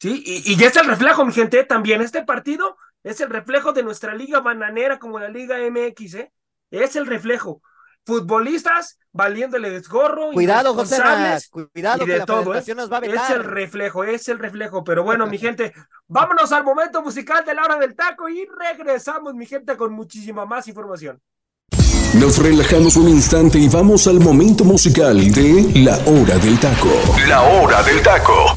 Sí, y, y es el reflejo, mi gente, también este partido es el reflejo de nuestra liga bananera como la Liga MX, ¿eh? Es el reflejo. Futbolistas valiéndole desgorro. Cuidado, José. Cuidado, y de todo, ¿eh? nos va a Es el reflejo, es el reflejo. Pero bueno, mi gente, (laughs) vámonos al momento musical de la hora del taco y regresamos, mi gente, con muchísima más información. Nos relajamos un instante y vamos al momento musical de La Hora del Taco. La Hora del Taco.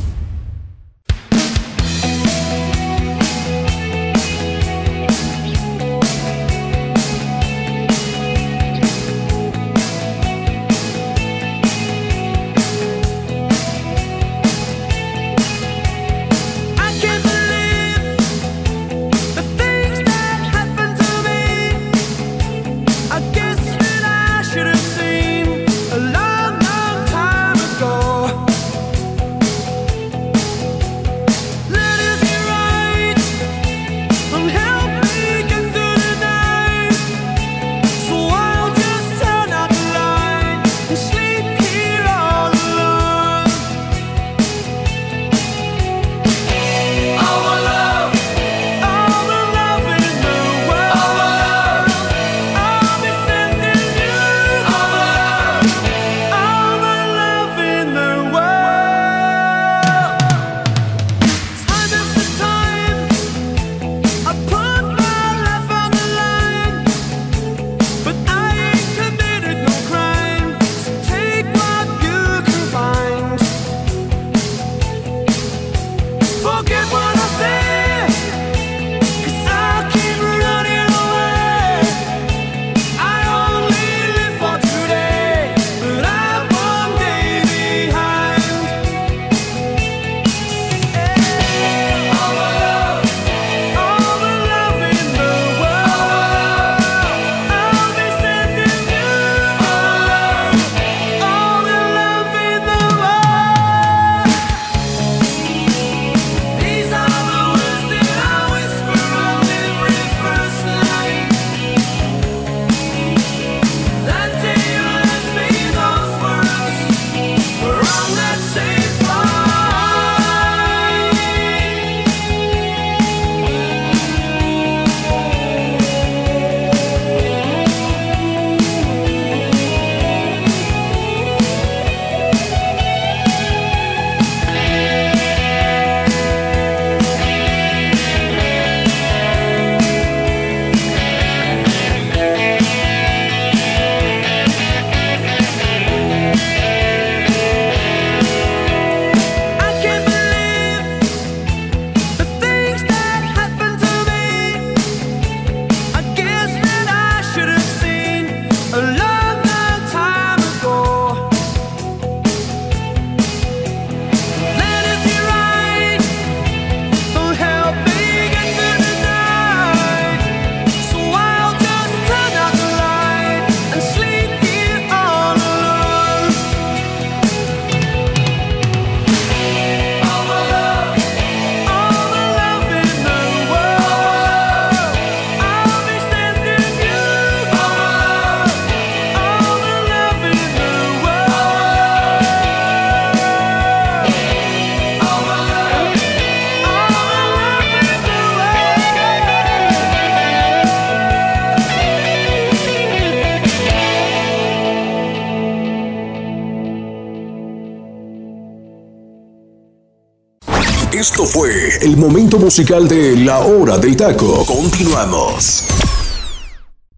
El momento musical de La Hora del Taco. Continuamos.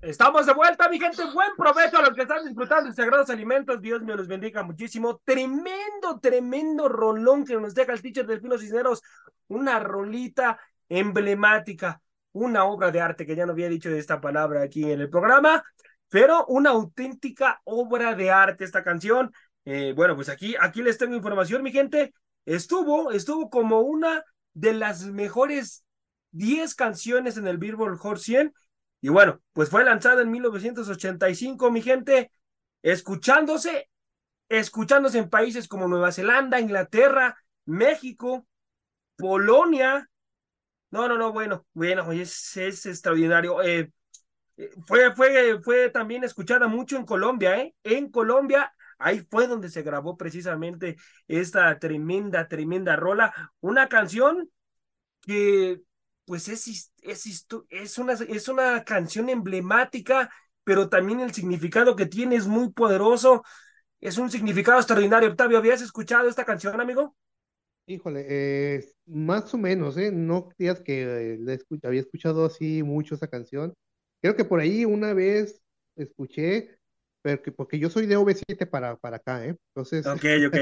Estamos de vuelta, mi gente. Buen provecho a los que están disfrutando de sagrados alimentos. Dios me los bendiga muchísimo. Tremendo, tremendo rolón que nos deja el teacher del Pino Cisneros. Una rolita emblemática, una obra de arte que ya no había dicho esta palabra aquí en el programa, pero una auténtica obra de arte esta canción. Eh, bueno, pues aquí, aquí les tengo información, mi gente estuvo, estuvo como una de las mejores 10 canciones en el Billboard Hot 100. Y bueno, pues fue lanzada en 1985, mi gente, escuchándose, escuchándose en países como Nueva Zelanda, Inglaterra, México, Polonia. No, no, no, bueno, bueno, es, es extraordinario. Eh, eh, fue, fue, fue también escuchada mucho en Colombia, ¿eh? En Colombia Ahí fue donde se grabó precisamente esta tremenda, tremenda rola. Una canción que pues es, es, es, una, es una canción emblemática, pero también el significado que tiene es muy poderoso. Es un significado extraordinario. Octavio, ¿habías escuchado esta canción, amigo? Híjole, eh, más o menos, ¿eh? No días que eh, había escuchado así mucho esa canción. Creo que por ahí una vez escuché, porque, porque yo soy de V7 para, para acá, ¿eh? Entonces. Ok, (laughs) ok.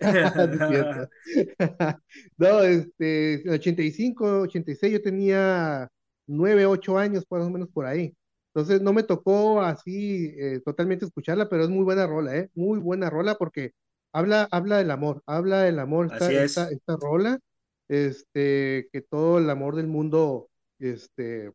(laughs) no, este, en 85, 86 yo tenía 9, 8 años, más o menos por ahí. Entonces no me tocó así eh, totalmente escucharla, pero es muy buena rola, ¿eh? Muy buena rola porque habla, habla del amor, habla del amor esta, esta, esta, rola, este, que todo el amor del mundo, este,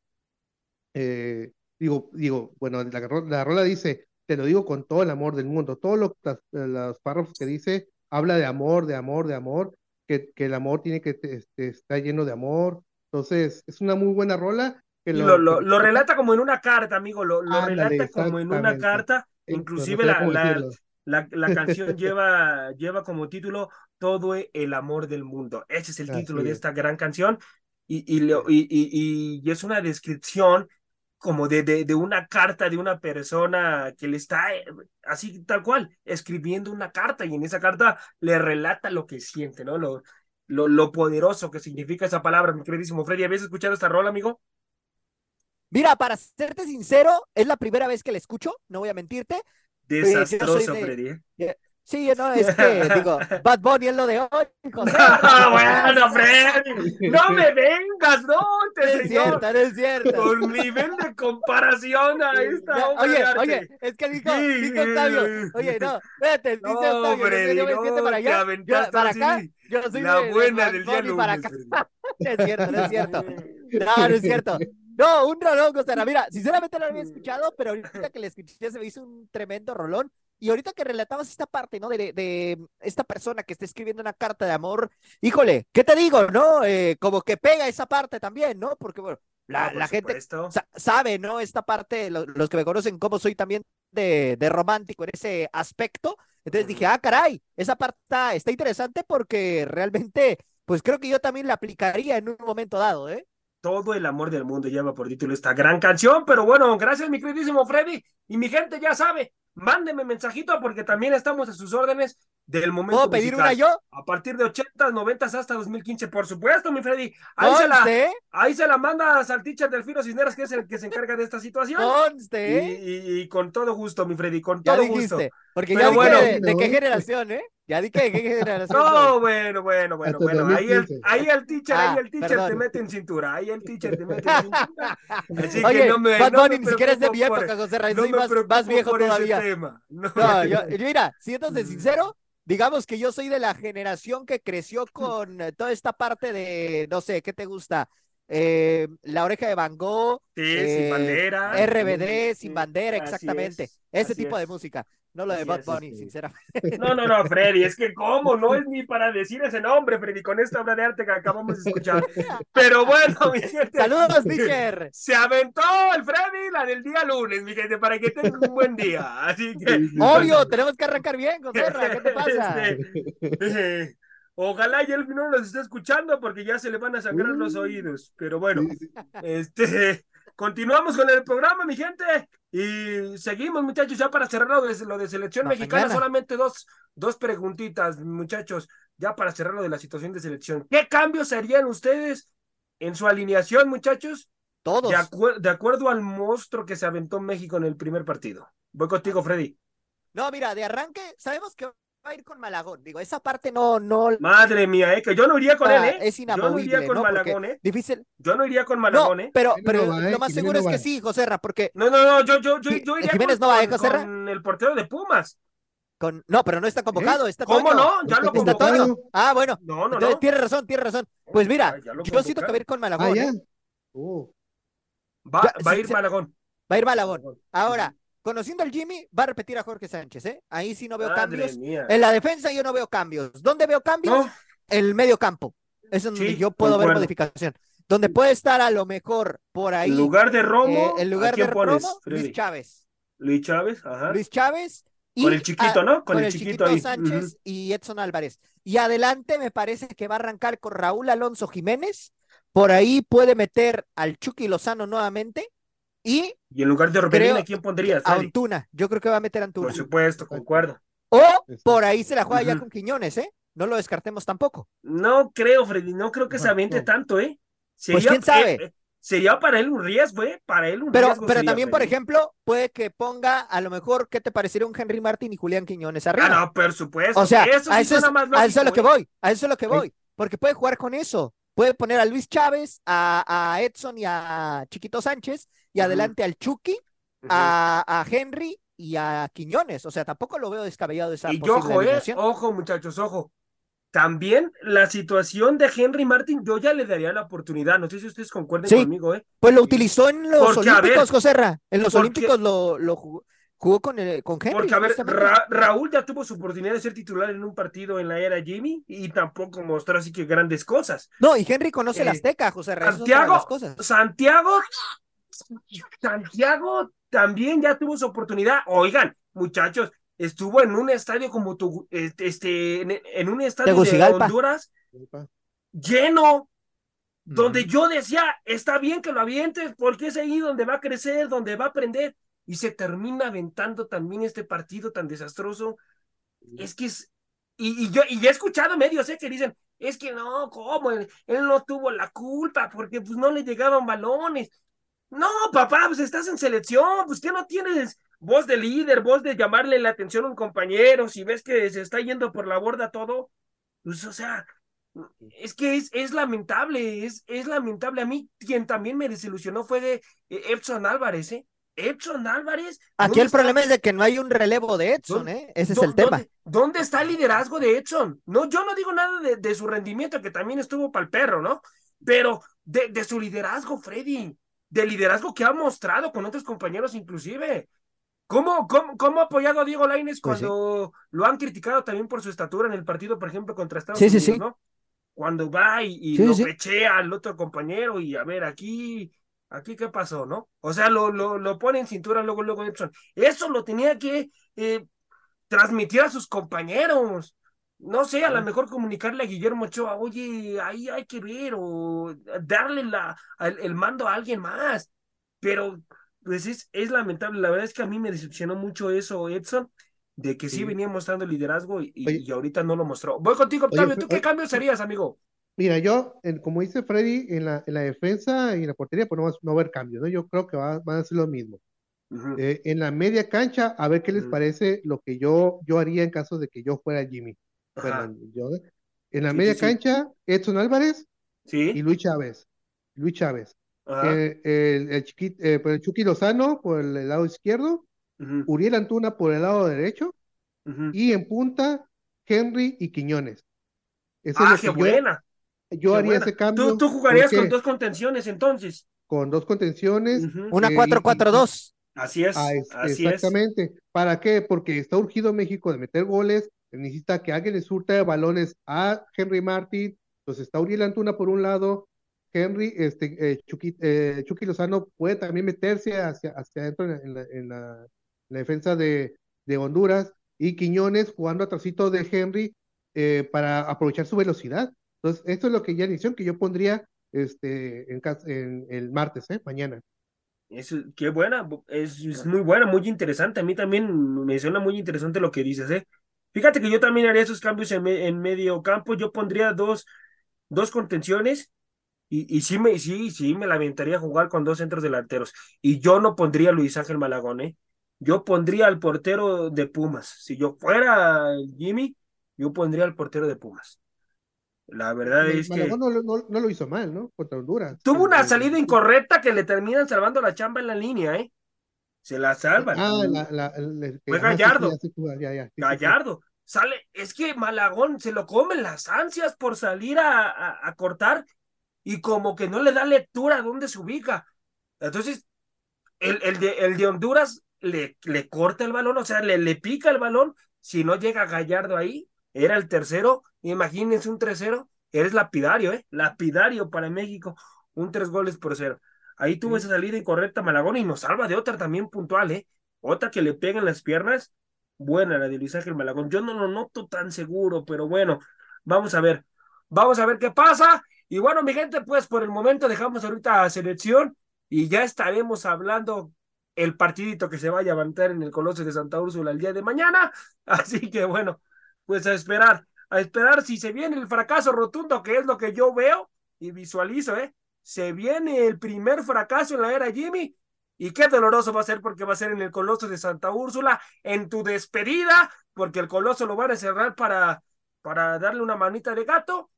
eh, digo, digo, bueno, la, la rola dice, te lo digo con todo el amor del mundo. Todos los, los párrafos que dice habla de amor, de amor, de amor, que, que el amor tiene que este, estar lleno de amor. Entonces, es una muy buena rola. Que lo, lo, lo, relata como en una carta, amigo, lo, lo relata como en una carta. Inclusive la, la, la, canción (laughs) lleva, lleva como título Todo el amor del mundo. Ese es el título de esta gran canción. Y, y, y, y es una descripción como de, de, de, una carta de una persona que le está eh, así tal cual, escribiendo una carta y en esa carta le relata lo que siente, ¿no? Lo, lo, lo poderoso que significa esa palabra, mi queridísimo Freddy. ¿Habías escuchado esta rola, amigo? Mira, para serte sincero, es la primera vez que la escucho, no voy a mentirte. Desastroso, Freddy. ¿eh? Sí, no, es que, digo, Bad Bunny es lo de hoy, José. (laughs) bueno, Freddy, no me vengas, no, te es cierto, es cierto. Con nivel de comparación a esta obra Oye, oye, es que dijo, dijo Octavio, oye, no, espérate, no, dice Octavio, Freddy, yo me no, para allá, yo, para acá, yo soy la de, buena de del día para acá. (laughs) es cierto, no es cierto. (laughs) No, no es cierto. No, un rolón, Costa Mira, sinceramente no lo había escuchado, pero ahorita que le escuché se me hizo un tremendo rolón. Y ahorita que relatabas esta parte, ¿no? De, de, esta persona que está escribiendo una carta de amor, híjole, ¿qué te digo, no? Eh, como que pega esa parte también, ¿no? Porque, bueno, la, no, la gente sa sabe, ¿no? Esta parte, lo, los que me conocen, cómo soy también de, de romántico en ese aspecto. Entonces dije, ah, caray, esa parte está, está interesante porque realmente, pues creo que yo también la aplicaría en un momento dado, ¿eh? todo el amor del mundo lleva por título esta gran canción, pero bueno, gracias mi queridísimo Freddy y mi gente ya sabe, mándeme mensajito porque también estamos a sus órdenes del momento ¿Puedo pedir musical. una yo? A partir de 80, 90 hasta 2015, por supuesto, mi Freddy. Ahí, se la, ahí se la mandas al teacher Delfino Cisneros, que es el que se encarga de esta situación. Conste. Y, y, y, con todo gusto, mi Freddy, con todo ya gusto. Porque Pero ya bueno, de, de, qué generación, ¿eh? Ya di que, qué generación. No, bueno, bueno, bueno, bueno. Ahí el, ahí el teacher, ah, ahí el teacher perdón. te mete en cintura. Ahí el teacher te mete en cintura. (laughs) Así Oye, que no me. Bad no Bunny, me ni siquiera es de mi época, José no soy más, más viejo por ese todavía. tema. No. No, yo, yo, mira, siéndote sincero, digamos que yo soy de la generación que creció (laughs) con eh, toda esta parte de, no sé, ¿qué te gusta? Eh, la oreja de Van Gogh, Sí, eh, sin bandera. RBD, Sí, sin bandera, exactamente. es, Ese tipo de es. música, no lo de Bad Bunny, sí. sinceramente. No, no, no, Freddy, es que cómo, no es (laughs) ni para decir ese nombre, Freddy, con esta obra de arte que acabamos de escuchar. (laughs) Pero bueno, mi gente. Saludos, (laughs) teacher. Se aventó el Freddy la del día lunes, mi gente, para que tengan un buen día. Así que. Obvio, tenemos que arrancar bien, Joserra, ¿qué te pasa? Este, eh, ojalá y él no nos esté escuchando porque ya se le van a sangrar los oídos. Pero bueno, este, (laughs) continuamos con el programa, mi gente. Y seguimos, muchachos, ya para cerrar lo de, lo de selección mexicana, mañana. solamente dos, dos preguntitas, muchachos. ya para cerrar lo de la situación de selección. ¿Qué cambios harían ustedes en su alineación, muchachos? Todos. De, de acuerdo al monstruo que se aventó México en el primer partido. Voy contigo, Freddy. No, mira, de arranque, sabemos que a ir con Malagón. Digo, esa parte no, no. Madre mía, eh, que yo no iría con él, ¿eh? Es inamovible. Yo no iría con Malagón, ¿eh? Difícil. Yo no iría con Malagón, ¿eh? Pero, pero lo más seguro es que sí, José Ra, porque. No, no, no, yo, yo, yo, yo iría Jiménez con, no va, ¿eh, José Ra? con el portero de Pumas. Con... No, pero no está convocado, está ¿Cómo Toño. no? Ya lo Está convocaron. Toño. Ah, bueno. No, no, Entonces, no. Tiene razón, tiene razón. Pues mira, yo siento que va a ir con Ah, Malagón. ya. ¿eh? Oh. Va, Ya, va a ir sí. Malagón. Va a ir Malagón. Ahora, conociendo al Jimmy, va a repetir a Jorge Sánchez, ¿eh? Ahí sí no veo Madre cambios. mía. En la defensa yo no veo cambios. ¿Dónde veo cambios? No, El medio campo. Es donde Sí, yo puedo ver modificación. Donde puede estar a lo mejor por ahí. en lugar de Romo, eh, en ¿a lugar de pones, Romo, Freddy? Luis Chávez. Luis Chávez, ajá. Luis Chávez. Y Con el chiquito, a- ¿no? Con, el chiquito, ahí. Sánchez y Edson Álvarez. Y adelante me parece que va a arrancar con Raúl Alonso Jiménez. Por ahí puede meter al Chucky Lozano nuevamente. Y Y en lugar de Orbelín, ¿a quién pondrías, a? Antuna. Yo creo que va a meter a Antuna. Por supuesto, concuerdo. O por ahí se la juega ya con Quiñones, ¿eh? No lo descartemos tampoco. No creo, Freddy, no creo que se aviente no. tanto, ¿eh? Pues, ¿quién sabe? eh, eh, sería para él un riesgo, ¿eh? Para él un Pero, riesgo. pero sería, también, por ejemplo, puede que ponga a lo mejor, ¿qué te parecería un Henry Martin y Julián Quiñones arriba? Ah, no, por supuesto. O sea, eso a, sí eso es, a eso es lo que ¿eh? voy, a eso es lo que voy, porque puede jugar con eso. Puede poner a Luis Chávez, a, a Edson y a Chiquito Sánchez, y adelante al Chucky, a, a Henry y a Quiñones. O sea, tampoco lo veo descabellado esa Y ojo, eh, ojo, muchachos, ojo. También la situación de Henry Martin, yo ya le daría la oportunidad. No sé si ustedes concuerden Sí. conmigo, ¿eh? Pues lo utilizó en los Porque, Olímpicos, Joserra. En los porque- Olímpicos lo, lo jugó, jugó con, el- con Henry. Porque, a ver. Ra- Raúl ya tuvo su oportunidad de ser titular en un partido en la era Jimmy y tampoco mostró así que grandes cosas. No, y Henry conoce el Eh, Azteca, son otra de Santiago, cosas. Santiago, Santiago también ya tuvo su oportunidad. Oigan, muchachos, estuvo en un estadio como tu, este, este, en, en un estadio de. Honduras lleno, donde yo decía, está bien que lo avientes, porque es ahí donde va a crecer, donde va a aprender, y se termina aventando también este partido tan desastroso. Es que es, y, y yo, y he escuchado medios eh, que dicen, es que no, ¿cómo? Él, él no tuvo la culpa, porque pues no le llegaban balones. No, papá, pues estás en selección, pues que no tienes voz de líder, voz de llamarle la atención a un compañero, si ves que se está yendo por la borda todo, pues o sea, es que es, es lamentable, es, es lamentable. A mí quien también me desilusionó fue de eh, Epson Álvarez, ¿eh? Epson Álvarez. Aquí ¿dónde el está? problema es de que no hay un relevo de Edson, ¿Dónde- ¿eh? Ese es ¿Dó- el tema. ¿Dónde, dónde está el liderazgo de Edson? No, yo no digo nada de, de su rendimiento, que también estuvo para el perro, ¿no? Pero de, de su liderazgo, Freddy, del liderazgo que ha mostrado con otros compañeros inclusive. ¿Cómo, cómo, cómo ha apoyado a Diego Lainez Pues sí. cuando lo han criticado también por su estatura en el partido, por ejemplo, contra Estados Sí, Unidos, sí. ¿no? Cuando va y, y lo pechea al otro compañero y a ver, aquí, aquí qué pasó, ¿no? O sea, lo, lo, lo pone en cintura luego, luego Epson. Eso lo tenía que eh, transmitir a sus compañeros. No sé, a lo mejor comunicarle a Guillermo Ochoa, oye, ahí hay que ver, o darle la, el, el mando a alguien más. Pero, pues es, es lamentable. La verdad es que a mí me decepcionó mucho eso, Edson, de que sí, Sí. venía mostrando liderazgo y, y- Oye. y ahorita no lo mostró. Voy contigo, Octavio. ¿Tú qué cambios harías, amigo? Mira, yo, en- como dice Freddy, en la, en la defensa y en la portería, pues no, va- no a haber cambio, ¿no? Yo creo que va- van a ser lo mismo. Eh, en la media cancha, a ver qué les parece lo que yo, yo haría en caso de que yo fuera Jimmy. Ajá. Bueno, yo, en la Sí, media sí, sí. cancha, Edson Álvarez y. Luis Chávez. Luis Chávez. Eh, el, el, Chiqui- eh, por el Chucky Lozano por el lado izquierdo. Uriel Antuna por el lado derecho y en punta, Henry y Quiñones. Eso es Ah, lo qué buena. yo qué haría buena. ese cambio. Tú, tú jugarías con dos contenciones entonces. con dos contenciones. Una Eh, y- 4-4-2. Así es, Ah, es- así es. exactamente. ¿Para qué? Porque está urgido México de meter goles, necesita que alguien le surta balones a Henry Martin, entonces está Uriel Antuna por un lado, Henry, este, eh, Chucky, eh, Chucky Lozano puede también meterse hacia, hacia adentro en, la, en la- en la- en la defensa de, de Honduras, y Quiñones jugando atrásito de Henry eh, para aprovechar su velocidad. Entonces, esto es lo que ya inició, que yo pondría este, en, cas- en el martes, ¿eh? mañana. Eso, qué buena, es, es muy buena, muy interesante. A mí también me suena muy interesante lo que dices, ¿eh? Fíjate que yo también haría esos cambios en, en medio campo. Yo pondría dos, dos contenciones y, y sí, me, sí, sí, me lamentaría jugar con dos centros delanteros. Y yo no pondría a Luis Ángel Malagón, ¿eh? Yo pondría al portero de Pumas. Si yo fuera Jimmy, yo pondría al portero de Pumas. La verdad es que. No, no, lo hizo mal, ¿no? Contra Honduras. Tuvo una salida incorrecta que le terminan salvando la chamba en la línea, ¿eh? Se la salvan. Ah, la, la, Fue Gallardo. Gallardo. Sale, es que Malagón se lo comen las ansias por salir a, a, cortar y como que no le da lectura a dónde se ubica. Entonces, el, el, de, el de Honduras le, le corta el balón, o sea, le, le pica el balón. Si no llega Gallardo ahí, era el tercero. Imagínense un 3-0. Eres lapidario, ¿eh? Lapidario para México. Un tres goles por cero. Ahí tuvo esa salida incorrecta Malagón y nos salva de otra también puntual, ¿eh? Otra que le pega en las piernas. Buena la de Luis Ángel Malagón. Yo no lo noto tan seguro, pero bueno, vamos a ver. Vamos a ver qué pasa. Y bueno, mi gente, pues por el momento dejamos ahorita a selección y ya estaremos hablando el partidito que se vaya a levantar en el Coloso de Santa Úrsula el día de mañana. (laughs) Así que bueno, pues a esperar, a esperar si se viene el fracaso rotundo, que es lo que yo veo y visualizo, ¿eh? se viene el primer fracaso en la era Jimmy. Y qué doloroso va a ser porque va a ser en el Coloso de Santa Úrsula, en tu despedida, porque el Coloso lo van a cerrar para, para darle una manita de gato.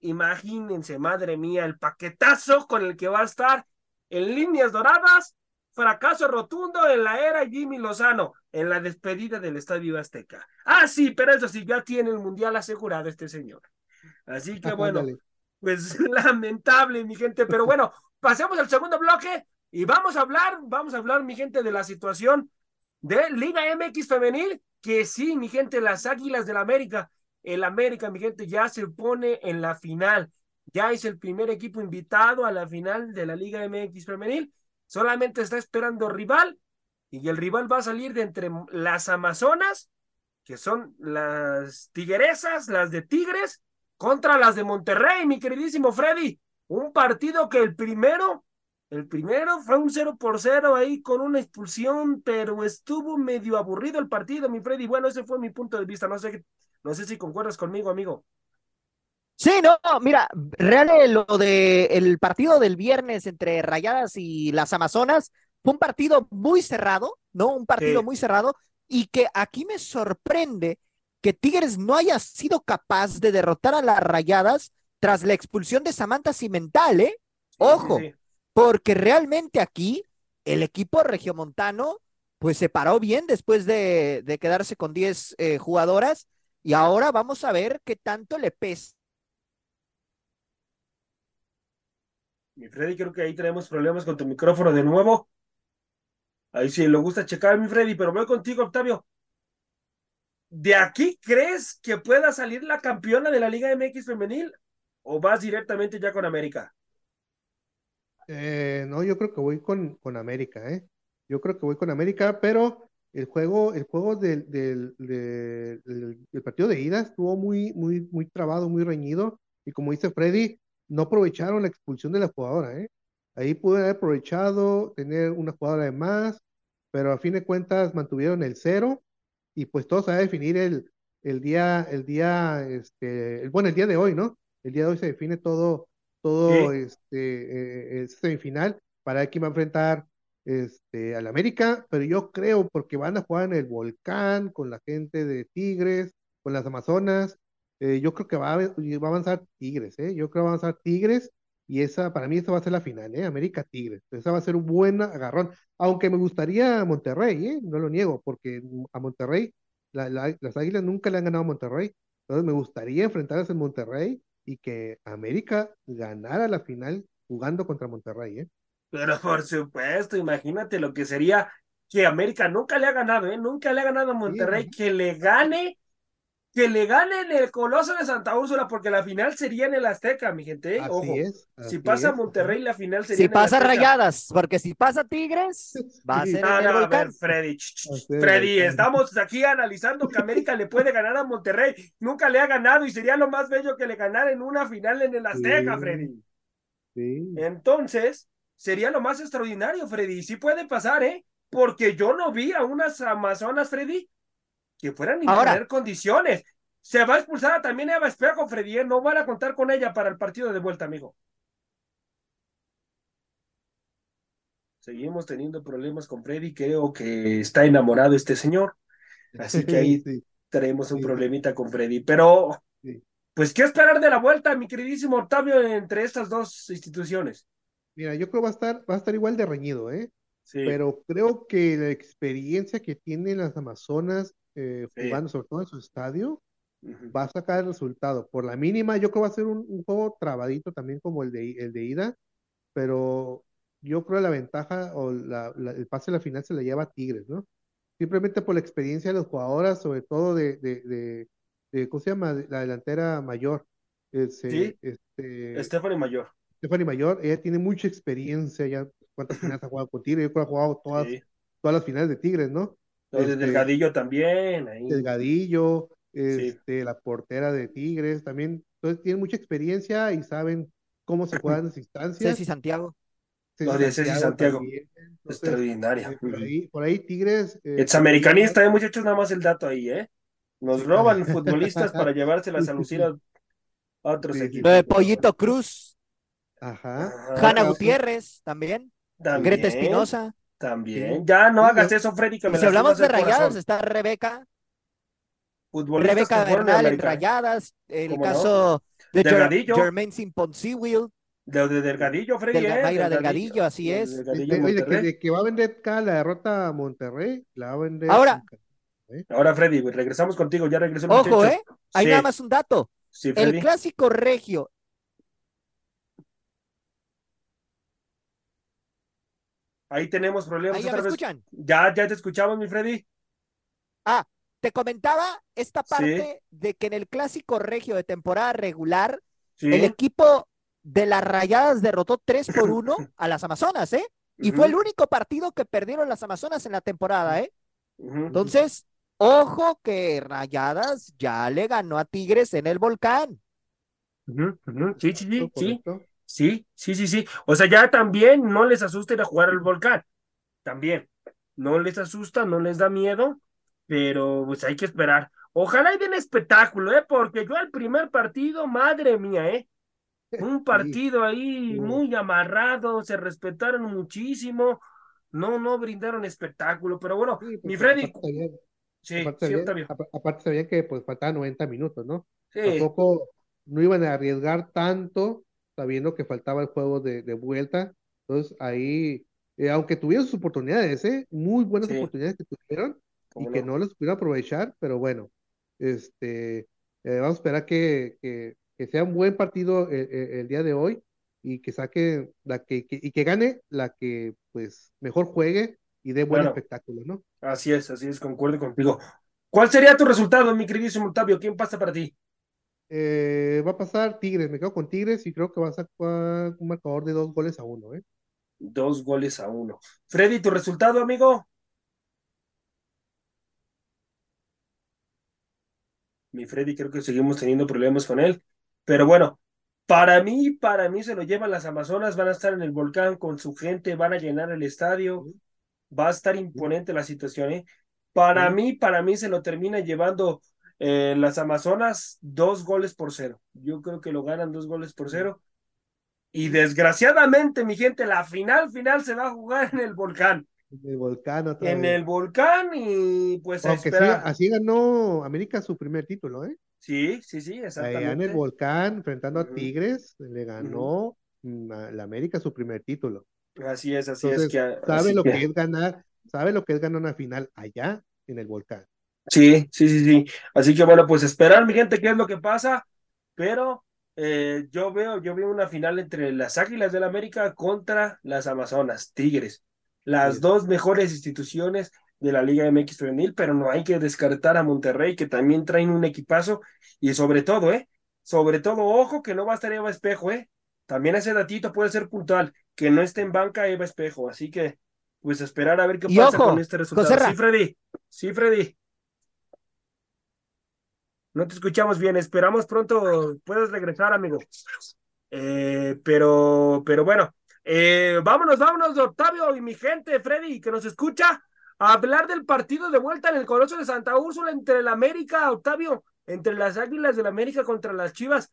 Imagínense, madre mía, el paquetazo con el que va a estar en líneas doradas. Fracaso rotundo en la era Jimmy Lozano, en la despedida del Estadio Azteca. Ah, sí, pero eso sí, ya tiene el Mundial asegurado este señor. Así que bueno, pues (laughs) lamentable, mi gente, pero bueno, pasemos al segundo bloque y vamos a hablar, vamos a hablar, mi gente, de la situación de Liga MX femenil, que sí, mi gente, las Águilas del América, el América, mi gente, ya se pone en la final, ya es el primer equipo invitado a la final de la Liga MX femenil, solamente está esperando rival y el rival va a salir de entre las Amazonas, que son las Tigresas, las de Tigres, contra las de Monterrey, mi queridísimo Freddy. Un partido que el primero, el primero fue un 0 por 0 ahí con una expulsión, pero estuvo medio aburrido el partido, mi Freddy. Bueno, ese fue mi punto de vista. No sé, no sé si concuerdas conmigo, amigo. Sí, no, mira, real lo de el partido del viernes entre Rayadas y las Amazonas fue un partido muy cerrado, ¿no? Un partido muy cerrado y que aquí me sorprende que Tigres no haya sido capaz de derrotar a las Rayadas tras la expulsión de Samantha Cimental, ¿eh? Ojo, porque realmente aquí el equipo regiomontano pues se paró bien después de, quedarse con 10 eh, jugadoras y ahora vamos a ver qué tanto le pesa. Mi Freddy, creo que ahí tenemos problemas con tu micrófono de nuevo. Ahí sí, le gusta checar, mi Freddy, pero voy contigo, Octavio. ¿De aquí crees que pueda salir la campeona de la Liga MX femenil o vas directamente ya con América? Eh, no, yo creo que voy con, con América, ¿eh? Yo creo que voy con América, pero el juego, el juego del, del, partido de ida estuvo muy, muy, muy trabado, muy reñido, y como dice Freddy, no aprovecharon la expulsión de la jugadora, ¿eh? Ahí pudieron haber aprovechado, tener una jugadora de más, pero a fin de cuentas mantuvieron el cero y pues todo se va a definir el, el día, el día, este, bueno, el día de hoy, ¿no? El día de hoy se define todo, todo este, eh, semifinal para quién va a enfrentar este, al América, pero yo creo porque van a jugar en el Volcán, con la gente de Tigres, con las Amazonas, eh, yo creo que va a, va a avanzar Tigres, ¿eh? Yo creo que va a avanzar Tigres y esa, para mí esa va a ser la final, ¿eh? América Tigres. Esa va a ser un buen agarrón. Aunque me gustaría Monterrey, ¿eh? No lo niego, porque a Monterrey, las Águilas nunca le han ganado a Monterrey. Entonces me gustaría enfrentarse en Monterrey y que América ganara la final jugando contra Monterrey, ¿eh? Pero por supuesto, imagínate lo que sería que América nunca le ha ganado, ¿eh? Nunca le ha ganado a Monterrey, que le gane que le ganen el Coloso de Santa Úrsula, porque la final sería en el Azteca, mi gente. ¿eh? Ojo, si pasa Monterrey, la final sería. Si pasa Rayadas, porque si pasa Tigres, va a ser. No, no, a ver, Freddy. Freddy, estamos aquí analizando que América le puede ganar a Monterrey. Nunca le ha ganado y sería lo más bello que le ganara en una final en el Azteca, Freddy. Sí. Entonces, sería lo más extraordinario, Freddy. Sí puede pasar, ¿eh? Porque yo no vi a unas Amazonas, Freddy, que fueran imponer condiciones. Se va a expulsar también Eva Espejo, Freddy, ¿eh? no van a contar con ella para el partido de vuelta, amigo. Seguimos teniendo problemas con Freddy, creo que está enamorado este señor. Así que ahí (laughs) tenemos un problemita con Freddy. Pero, pues, ¿qué esperar de la vuelta, mi queridísimo Octavio, entre estas dos instituciones? Mira, yo creo que va a estar, va a estar igual de reñido, ¿eh? Pero creo que la experiencia que tienen las Amazonas eh, jugando, sobre todo en su estadio, va a sacar el resultado. Por la mínima, yo creo que va a ser un, juego trabadito también como el de, el de ida, pero yo creo que la ventaja o el pase a la final se le lleva a Tigres, ¿no? Simplemente por la experiencia de las jugadoras, sobre todo de, de, de, ¿cómo se llama? La delantera mayor. Este, sí, este, Stephanie Mayor. Stephanie Mayor, ella tiene mucha experiencia, ya cuántas finales ha jugado con Tigres, yo creo que ha jugado todas, todas las finales de Tigres, ¿no? Este, Delgadillo también. Ahí. Delgadillo, este, la portera de Tigres también. Entonces tienen mucha experiencia y saben cómo se juegan las instancias. Ceci Santiago. Ceci de Ceci Santiago. Extraordinaria. Eh, por, ahí, Tigres. Eh, es americanista, eh, muchachos, nada más el dato ahí, ¿eh? Nos roban (laughs) futbolistas para llevárselas a lucir a otros equipos. Lo de Pollito Cruz. Ajá. Hanna Gutiérrez también. también. Greta Espinosa. También. Ya no hagas eso, Freddy, que me Si hablamos de rayadas, está Rebeca. Rebeca Bernal en rayadas. El caso de Delgadillo. Jermaine Simponsiwil. De, de Delgadillo, Freddy. Del, ¿eh? Mayra Delgadillo, así es. Delgadillo, de, que, de, que, va a vender cada la derrota a Monterrey, la va a vender. Ahora. ¿eh? Ahora, Freddy, regresamos contigo, ya regresó Ojo, ¿eh? Hay nada más un dato. el clásico regio Ahí tenemos problemas. Ahí ya me escuchan. Ya, ya te escuchamos, mi Freddy. Ah, te comentaba esta parte de que en el clásico regio de temporada regular, el equipo de las Rayadas derrotó 3 por (coughs) 1 a las Amazonas, ¿eh? Y fue el único partido que perdieron las Amazonas en la temporada, ¿eh? Entonces, ojo que Rayadas ya le ganó a Tigres en el volcán. Sí, sí, sí, sí. Sí, sí, sí, sí. O sea, ya también no les asusta ir a jugar al volcán. También. No les asusta, no les da miedo, pero pues hay que esperar. Ojalá y den espectáculo, ¿eh? Porque yo al primer partido, madre mía, ¿eh? Un (laughs) partido ahí muy amarrado, se respetaron muchísimo, no, no brindaron espectáculo, pero bueno, mi Freddy. sí, aparte, sí, sabían, aparte sabían que pues faltaban 90 minutos, ¿no? Sí. Tampoco no iban a arriesgar tanto sabiendo que faltaba el juego de, de vuelta. Entonces ahí, eh, aunque tuvieron sus oportunidades, ¿eh? muy buenas oportunidades que tuvieron y que no las pudieron aprovechar, pero bueno, este, eh, vamos a esperar que, que, que, sea un buen partido el, el, día de hoy y que saque la que, y que gane la que pues mejor juegue y dé buen espectáculo, ¿no? Así es, así es, concuerdo contigo. ¿Cuál sería tu resultado, mi queridísimo Octavio? ¿Quién pasa para ti? Eh, va a pasar Tigres, me quedo con Tigres y creo que va a sacar un marcador de dos goles a uno, ¿eh? Dos goles a uno. Freddy, ¿tu resultado, amigo? Mi Freddy, creo que seguimos teniendo problemas con él. Pero bueno, para mí, para mí se lo llevan las Amazonas, van a estar en el volcán con su gente, van a llenar el estadio, va a estar imponente la situación, ¿eh? Para mí, para mí se lo termina llevando eh, las Amazonas, dos goles por cero. Yo creo que lo ganan dos goles por cero. Y desgraciadamente, mi gente, la final final se va a jugar en el volcán. En el volcán En el volcán y pues así ganó América su primer título, ¿eh? Sí, sí, sí, exactamente. en el volcán, enfrentando a Tigres, le ganó la América su primer título. Así es, así es. Que, sabe lo que... es ganar, sabe lo que es ganar una final allá en el volcán. Sí, sí, sí, sí. Así que bueno, pues esperar, mi gente, qué es lo que pasa, pero eh, yo veo, yo veo una final entre las Águilas del América contra las Amazonas, Tigres, las dos mejores instituciones de la Liga MX Femenil, pero no hay que descartar a Monterrey, que también traen un equipazo, y sobre todo, ¿eh? Sobre todo, ojo, que no va a estar Eva Espejo, ¿eh? También ese datito puede ser puntual, que no esté en banca Eva Espejo, así que, pues esperar a ver qué pasa con este resultado. Sí, Freddy, sí, Freddy. No te escuchamos bien, esperamos pronto puedes regresar, amigo. Eh, pero, pero bueno, eh, vámonos, vámonos, Octavio y mi gente, Freddy, que nos escucha. hablar del partido de vuelta en el Coloso de Santa Úrsula entre el América, Octavio, entre las Águilas del América contra las Chivas.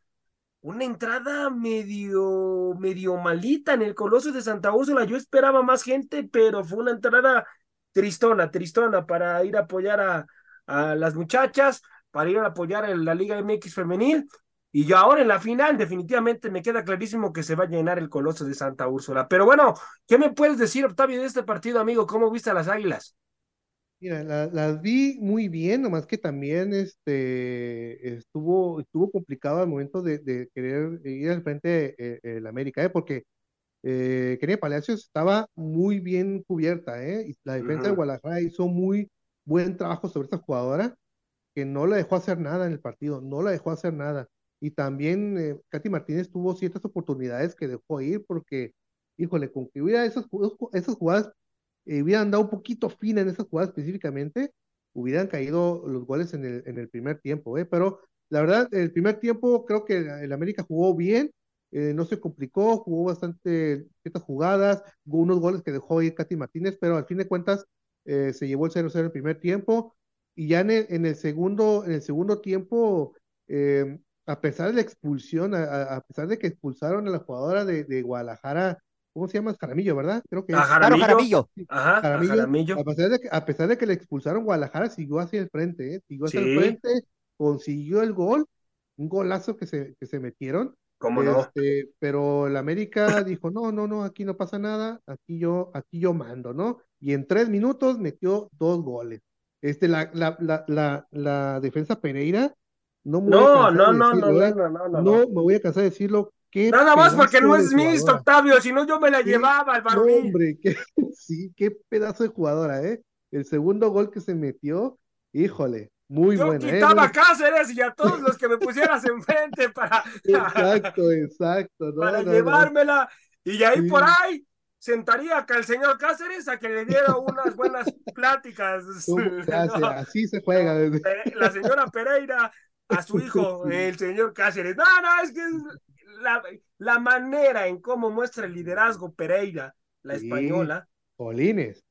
Una entrada medio, medio malita en el Coloso de Santa Úrsula. Yo esperaba más gente, pero fue una entrada tristona, tristona para ir a apoyar a, a las muchachas, para ir a apoyar en la Liga MX femenil. Y yo ahora en la final definitivamente me queda clarísimo que se va a llenar el Coloso de Santa Úrsula. Pero bueno, ¿qué me puedes decir, Octavio, de este partido, amigo? ¿Cómo viste a las Águilas? Mira, las vi muy bien, nomás que también este, estuvo, estuvo complicado al momento de, querer ir al frente eh, el América, ¿eh? porque eh, Kenia Palacios estaba muy bien cubierta, ¿eh? y la defensa de Guadalajara hizo muy buen trabajo sobre esta jugadora, que no la dejó hacer nada en el partido, no la dejó hacer nada. Y también eh, Katy Martínez tuvo ciertas oportunidades que dejó ir porque, híjole, con que hubiera esas, esas jugadas, eh, hubieran dado un poquito fina en esas jugadas específicamente, hubieran caído los goles en el, en el primer tiempo, ¿eh? Pero la verdad, el primer tiempo creo que el América jugó bien, eh, no se complicó, jugó bastante ciertas jugadas, unos goles que dejó ir Katy Martínez, pero al fin de cuentas se llevó el 0-0 en el primer tiempo y ya en el, en el segundo, en el segundo tiempo a pesar de la expulsión, a, pesar de que expulsaron a la jugadora de, Guadalajara, ¿cómo se llama? Jaramillo, ¿verdad? Creo que Jaramillo. Ajá, Jaramillo. A, pesar de que, a pesar de que le expulsaron, Guadalajara siguió hacia el frente, ¿eh? siguió hacia el frente, consiguió el gol, un golazo que se, que se metieron. ¿Cómo no? Este, pero el América (laughs) dijo, no, no, no, aquí no pasa nada, aquí yo, aquí yo mando, ¿no? Y en tres minutos metió dos goles. Este, la, la, la, la, la defensa Pereira, no me no, no, no, no, no, no, no, no, me voy a cansar de decirlo. Nada más porque no es Miss, Octavio, si no yo me la llevaba al. Hombre, qué, (laughs) qué pedazo de jugadora, ¿eh? El segundo gol que se metió, híjole, muy yo buena. ¿eh? Quitaba ¿eh? Cáceres y a (laughs) todos los que me pusieras enfrente para... (laughs) llevármela y ahí por ahí sentaría acá el señor Cáceres a que le diera unas buenas (laughs) pláticas. (laughs) Así se juega. La señora Pereira a su (laughs) hijo, el señor Cáceres. No, no, es que la, la manera en cómo muestra el liderazgo Pereira, la española. Polines.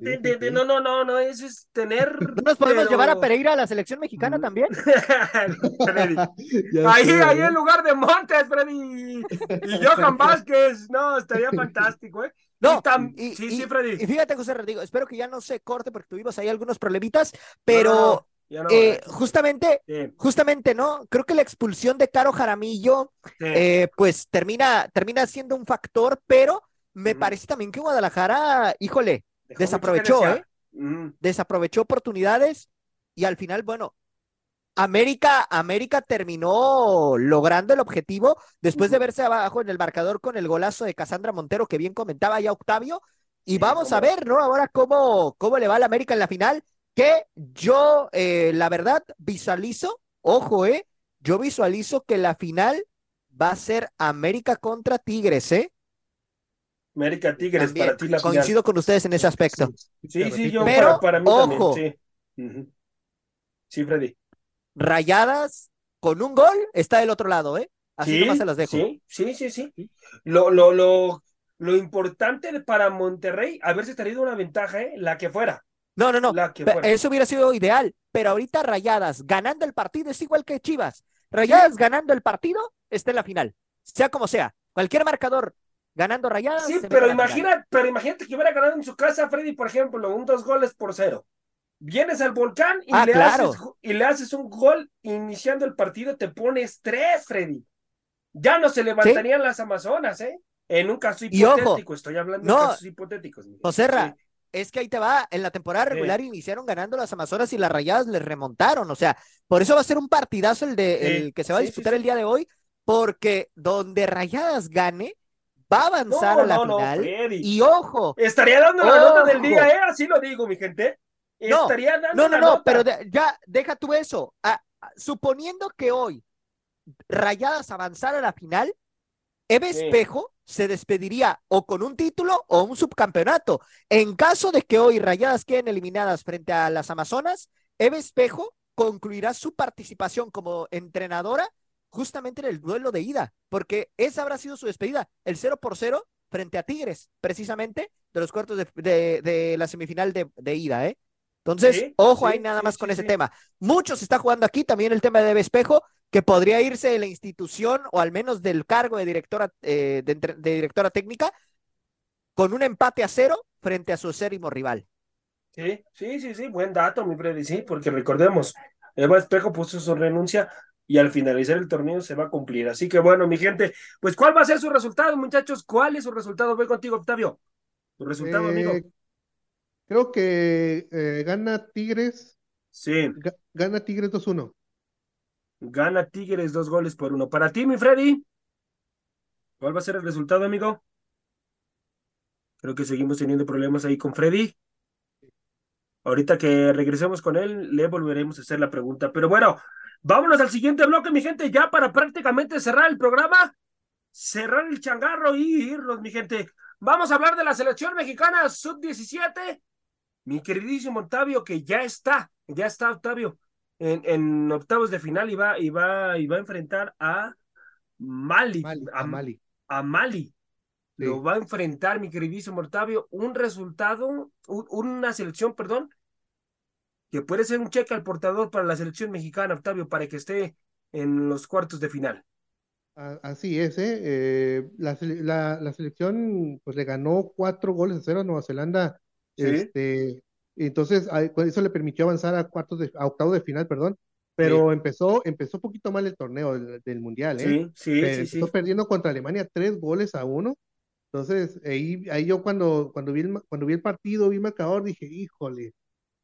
No, no, no, no, eso es tener. (laughs) ¿No nos podemos llevar a Pereira a la selección mexicana también? (laughs) (laughs) ahí, ahí en lugar de Montes, Freddy. Y Johan Vázquez, no, estaría fantástico, ¿eh? No, sí, sí, Freddy. Y fíjate, José Rodrigo, espero que ya no se corte porque tuvimos ahí algunos problemitas, pero eh, justamente, justamente, ¿no? Creo que la expulsión de Caro Jaramillo, eh, pues termina, termina siendo un factor, pero me parece también que Guadalajara, híjole, desaprovechó, ¿eh? Desaprovechó oportunidades y al final, bueno, América, América terminó logrando el objetivo después de verse abajo en el marcador con el golazo de Casandra Montero, que bien comentaba ya Octavio. Y vamos a ver, ¿no? Ahora cómo, cómo le va a la América en la final que yo, eh, la verdad, visualizo, ojo, eh, yo visualizo que la final va a ser América contra Tigres, ¿eh? América Tigres para ti la Coincido con ustedes en ese aspecto. Sí, sí, yo Pero, para, mí ojo, también, sí. sí, Freddy. Rayadas con un gol está del otro lado, ¿eh? Así nomás se las dejo. Sí, sí, sí, sí. Lo, lo, lo, lo importante para Monterrey, haberse traído una ventaja, ¿eh? La que fuera. No, no, no. Eso hubiera sido ideal. Pero ahorita Rayadas ganando el partido es igual que Chivas. Rayadas ganando el partido está en la final. Sea como sea. Cualquier marcador ganando Rayadas. Sí, pero imagina, pero imagínate que hubiera ganado en su casa Freddy, por ejemplo, un dos goles por cero. Vienes al volcán y, ah, le haces, y le haces un gol iniciando el partido, te pones tres, Freddy. Ya no se levantarían las Amazonas, ¿eh? En un caso hipotético, estoy hablando de casos hipotéticos. Joserra, es que ahí te va, en la temporada regular iniciaron ganando las Amazonas y las Rayadas les remontaron, o sea, por eso va a ser un partidazo el de el que se va a disputar el día de hoy, porque donde Rayadas gane, va a avanzar a la final. y ojo. Estaría dando la nota del día, ¿eh? Así lo digo, mi gente. Estaría dando no, no, no, pero ya, deja tú eso. suponiendo que hoy Rayadas avanzara a la final, Eve Espejo se despediría o con un título o un subcampeonato. En caso de que hoy Rayadas queden eliminadas frente a las Amazonas, Eve Espejo concluirá su participación como entrenadora justamente en el duelo de ida, porque esa habrá sido su despedida. El 0 por 0 frente a Tigres, precisamente, de los cuartos de, de, la semifinal de, ida, ¿eh? Entonces, ojo ahí nada más con ese tema. Muchos está jugando aquí también el tema de Espejo, que podría irse de la institución o al menos del cargo de directora, eh, de, directora técnica con un empate a cero frente a su acérrimo rival. Sí, sí, sí, sí, buen dato, mi Freddy, sí, porque recordemos, Eva Espejo puso su renuncia y al finalizar el torneo se va a cumplir. Así que bueno, mi gente, pues ¿cuál va a ser su resultado, muchachos? ¿Cuál es su resultado? Voy contigo, Octavio. Tu resultado, amigo. Eh, creo que eh, gana Tigres. Sí. gana Tigres 2-1. Gana Tigres dos goles por uno. Para ti, mi Freddy. ¿Cuál va a ser el resultado, amigo? Creo que seguimos teniendo problemas ahí con Freddy. Ahorita que regresemos con él, le volveremos a hacer la pregunta. Pero bueno, vámonos al siguiente bloque, mi gente, ya para prácticamente cerrar el programa, cerrar el changarro y irnos, mi gente. Vamos a hablar de la selección mexicana sub-17. Mi queridísimo Octavio, que ya está, ya está Octavio en, octavos de final y va, y va, y va a enfrentar a Mali. a, Mali. A Mali. Lo va a enfrentar, mi queridísimo Octavio, un resultado, una selección, perdón, que puede ser un cheque al portador para la selección mexicana, Octavio, para que esté en los cuartos de final. Así es, ¿eh? eh la, la, selección pues le ganó cuatro goles a cero a Nueva Zelanda este, entonces, eso le permitió avanzar a cuartos de, a octavos de final, perdón. Pero empezó, empezó un poquito mal el torneo del, Mundial, ¿eh? Sí, sí, sí, Empezó perdiendo contra Alemania tres goles a uno. Entonces, ahí, ahí yo cuando, cuando, vi el, cuando vi el partido, vi el marcador, dije, híjole,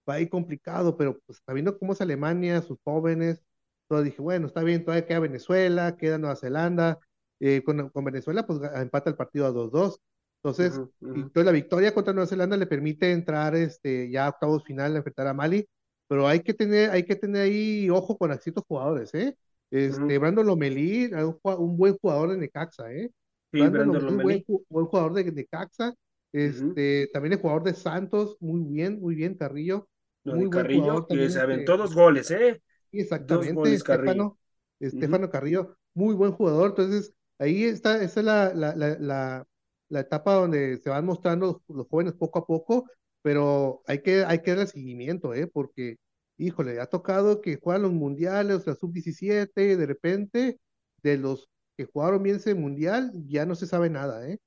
va a ir complicado, pero pues viendo cómo es Alemania, sus jóvenes, todo dije, bueno, está bien, todavía queda Venezuela, queda Nueva Zelanda, eh, con, con, Venezuela pues empata el partido a 2-2, entonces, entonces la victoria contra Nueva Zelanda le permite entrar este, ya a octavos final a enfrentar a Mali, pero hay que tener, hay que tener ahí ojo con ciertos jugadores, ¿eh? Este, Brandon Lomelí, un, buen jugador de Necaxa, ¿eh? Brandon, Lomelí, buen, buen, jugador de Necaxa, este, también el jugador de Santos, muy bien, muy bien, Carrillo. Muy buen jugador que se aventó dos goles, ¿eh? Exactamente, Estefano, Estefano Carrillo, muy buen jugador, entonces ahí está, esa es la, la, la la etapa donde se van mostrando los, jóvenes poco a poco, pero hay que, hay que darle seguimiento, ¿eh? Porque, híjole, ha tocado que juegan los mundiales, la sub-17, de repente, de los que jugaron bien ese mundial, ya no se sabe nada, ¿eh?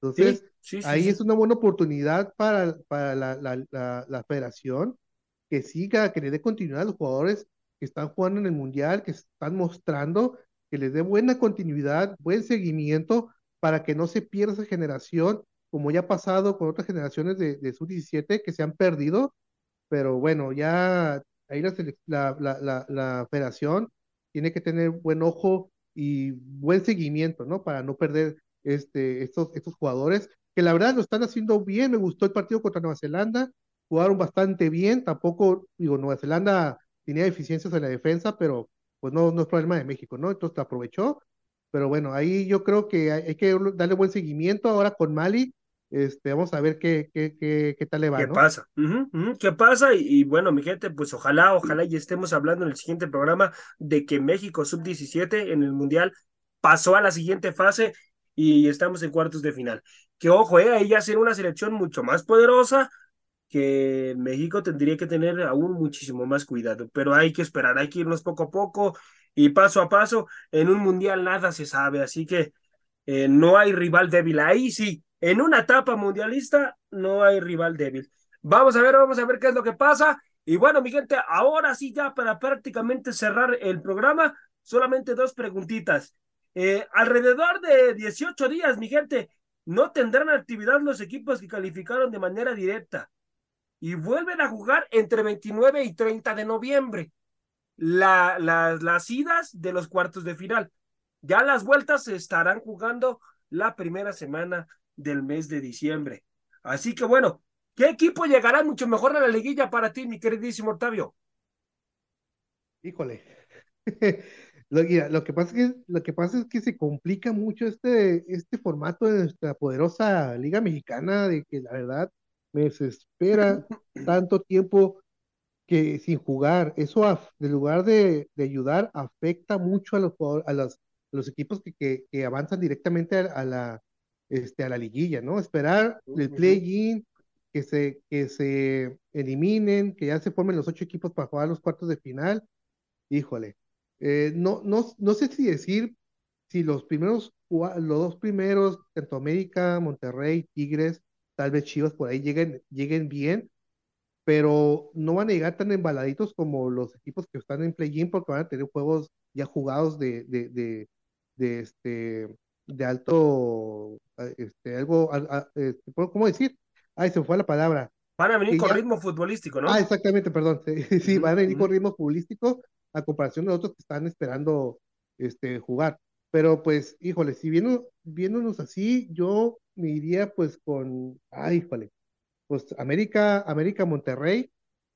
Entonces, ahí es una buena oportunidad para, para la, la, la, federación que siga, que le dé continuidad a los jugadores que están jugando en el mundial, que están mostrando, que les dé buena continuidad, buen seguimiento, para que no se pierda esa generación, como ya ha pasado con otras generaciones de, de sub-17 que se han perdido, pero bueno, ya ahí la, la, la, federación tiene que tener buen ojo y buen seguimiento, ¿no? Para no perder este, estos, estos jugadores, que la verdad lo están haciendo bien, me gustó el partido contra Nueva Zelanda, jugaron bastante bien, tampoco, digo, Nueva Zelanda tenía deficiencias en la defensa, pero pues no, no es problema de México, ¿no? Entonces aprovechó pero bueno, ahí yo creo que hay, que darle buen seguimiento ahora con Mali. Este, vamos a ver qué, qué, qué, qué tal le va. ¿Qué pasa? ¿Qué pasa? Y, bueno, mi gente, pues ojalá, ojalá y estemos hablando en el siguiente programa de que México sub-17 en el Mundial pasó a la siguiente fase y estamos en cuartos de final. Que ojo, eh, ahí ya será una selección mucho más poderosa que México tendría que tener aún muchísimo más cuidado, pero hay que esperar, hay que irnos poco a poco y paso a paso. En un mundial nada se sabe, así que eh, no hay rival débil. Ahí sí, en una etapa mundialista no hay rival débil. Vamos a ver, vamos a ver qué es lo que pasa. Y bueno, mi gente, ahora sí ya para prácticamente cerrar el programa, solamente dos preguntitas. Eh, alrededor de 18 días, mi gente, no tendrán actividad los equipos que calificaron de manera directa y vuelven a jugar entre 29 y 30 de noviembre la, las idas de los cuartos de final. Ya las vueltas se estarán jugando la primera semana del mes de diciembre. Así que bueno, ¿qué equipo llegará mucho mejor a la liguilla para ti, mi queridísimo Octavio? Híjole. (laughs) Lo, lo, que pasa es que, lo que pasa es que se complica mucho este, este formato de nuestra poderosa Liga Mexicana, de que la verdad me desespera tanto tiempo que sin jugar, eso en lugar de, ayudar, afecta mucho a los, a los, los equipos que, que, avanzan directamente a, la, este, a la liguilla, ¿no? Esperar el play-in, que se, que se eliminen, que ya se formen los ocho equipos para jugar los cuartos de final. Híjole, eh, no, no, no sé si decir si los primeros, los dos primeros, tanto América, Monterrey, Tigres, tal vez Chivas por ahí lleguen, lleguen bien, pero no van a llegar tan embaladitos como los equipos que están en play-in porque van a tener juegos ya jugados de, de, de, de este de alto este algo este, ¿cómo decir? Ay, se fue la palabra. Van a venir con ritmo futbolístico, ¿no? Ah, exactamente, perdón. (laughs) Sí, van a venir con ritmo futbolístico a comparación de otros que están esperando este jugar. Pero pues, híjole, si viendo, viéndonos así, yo me iría pues con, ay, híjole, pues América, América Monterrey,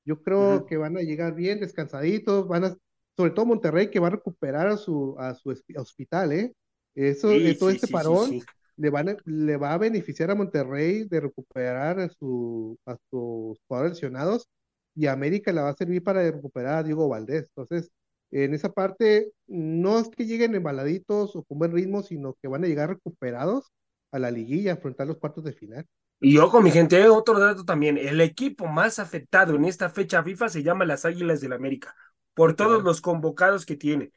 yo creo que van a llegar bien descansaditos, van a, sobre todo Monterrey que va a recuperar a su, a su hospital, ¿eh? Eso, todo este parón le, van le va a beneficiar a Monterrey de recuperar a, su, a sus jugadores lesionados y a América le va a servir para recuperar a Diego Valdés. Entonces, en esa parte, no es que lleguen embaladitos o con buen ritmo, sino que van a llegar recuperados a la liguilla, a afrontar los cuartos de final. Y ojo, mi gente, otro dato también, el equipo más afectado en esta fecha FIFA se llama las Águilas del América, por todos los convocados que tiene.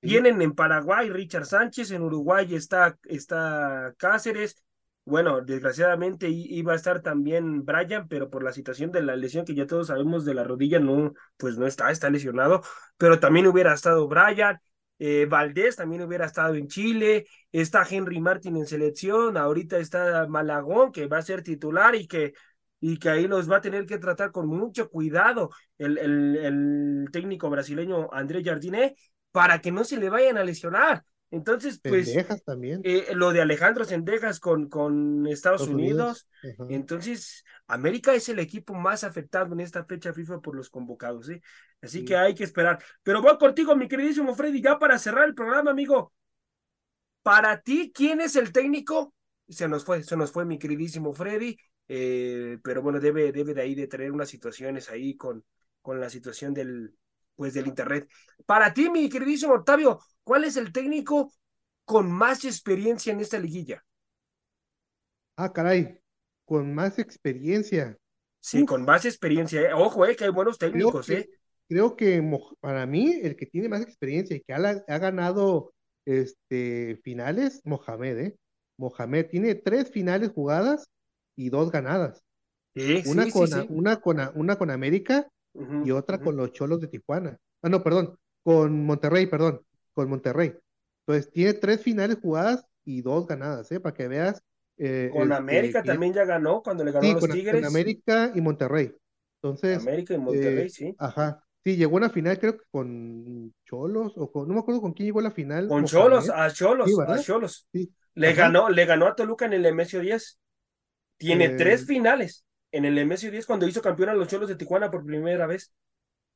Tienen en Paraguay Richard Sánchez, en Uruguay está, está Cáceres, bueno, desgraciadamente iba a estar también Brian, pero por la situación de la lesión que ya todos sabemos de la rodilla, no, pues no está, está lesionado, pero también hubiera estado Brian, eh, Valdés también hubiera estado en Chile, está Henry Martin en selección, ahorita está Malagón que va a ser titular y que, y que ahí los va a tener que tratar con mucho cuidado el, el, el técnico brasileño André Jardiné para que no se le vayan a lesionar. Entonces, pues. también. Eh, lo de Alejandro Sendejas con, con Estados, Unidos. Entonces, América es el equipo más afectado en esta fecha FIFA por los convocados, ¿eh? Así que hay que esperar. Pero voy contigo, mi queridísimo Freddy, ya para cerrar el programa, amigo. Para ti, ¿quién es el técnico? Se nos fue, se nos fue mi queridísimo Freddy. Eh, pero bueno, debe, debe de ahí de tener unas situaciones ahí con, con la situación del, pues del internet. Para ti, mi queridísimo Octavio, ¿cuál es el técnico con más experiencia en esta liguilla? Ah, caray, con más experiencia. Sí, con más experiencia. Eh. Ojo, eh, que hay buenos técnicos, creo que, eh. Creo que para mí, el que tiene más experiencia y que ha, ganado este, finales, Mohamed, ¿eh? Mohamed tiene tres finales jugadas y dos ganadas. Sí, una, sí, con, sí, Una, con, una con América y otra con los Cholos de Tijuana. Ah, no, perdón, con Monterrey, perdón, con Monterrey. Entonces tiene tres finales jugadas y dos ganadas, ¿eh? Para que veas. Eh, con este, América también ya ganó cuando le ganó a los con, Tigres. Con América y Monterrey. Entonces. América y Monterrey, eh, sí. Ajá. Sí, llegó a una final, creo que con Cholos, o con, no me acuerdo con quién llegó a la final. Con Cholos, a Cholos, a Cholos. Sí. Le ganó, le ganó a Toluca en el MSO 10. Tiene Eh, tres finales en el MSO 10 cuando hizo campeón a los Cholos de Tijuana por primera vez.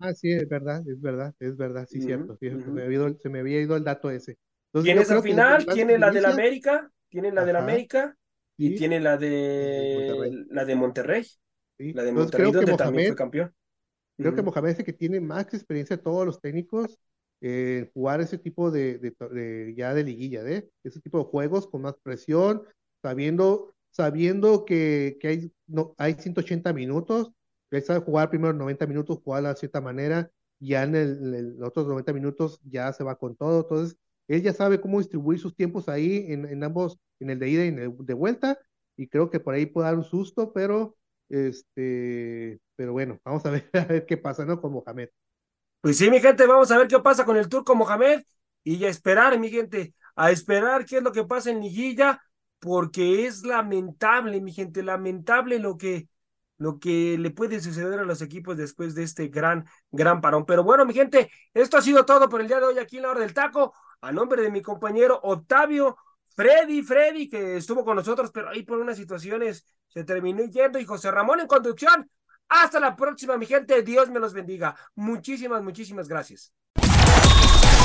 Ah, sí, es verdad, es verdad, es verdad, sí, Ujú, cierto. sí, se, ujú. me había ido, se me había ido el dato ese. Entonces, Tiene esa que final, tiene la de experiencia- América, tiene la de Ajá. América y Sí. tiene la de de Monterrey. la de Monterrey, Sí. la de Monterrey creo que donde también Mohamed, fue campeón. creo que Ujú. Mohamed es el que tiene más experiencia de todos los técnicos eh, jugar ese tipo de, de de- ya de liguilla, ¿eh? Ese tipo de juegos con más presión, sabiendo, sabiendo que, que hay, no, hay 180 minutos, él sabe jugar primero 90 minutos, jugar de cierta manera, ya en el, en los otros 90 minutos ya se va con todo, entonces él ya sabe cómo distribuir sus tiempos ahí en, en ambos, en el de ida y en el de vuelta, y creo que por ahí puede dar un susto, pero este, pero bueno, vamos a (laughs) ver, a ver qué pasa, ¿no? Con Mohamed. Pues sí, mi gente, vamos a ver qué pasa con el turco Mohamed y a esperar, mi gente, a esperar qué es lo que pasa en Liguilla, porque es lamentable, mi gente, lamentable lo que, lo que le puede suceder a los equipos después de este gran, gran parón. Pero bueno, mi gente, esto ha sido todo por el día de hoy aquí en la hora del taco. A nombre de mi compañero Octavio, Freddy, Freddy, que estuvo con nosotros, pero ahí por unas situaciones se terminó yendo, y José Ramón en conducción. Hasta la próxima, mi gente. Dios me los bendiga. Muchísimas, muchísimas gracias.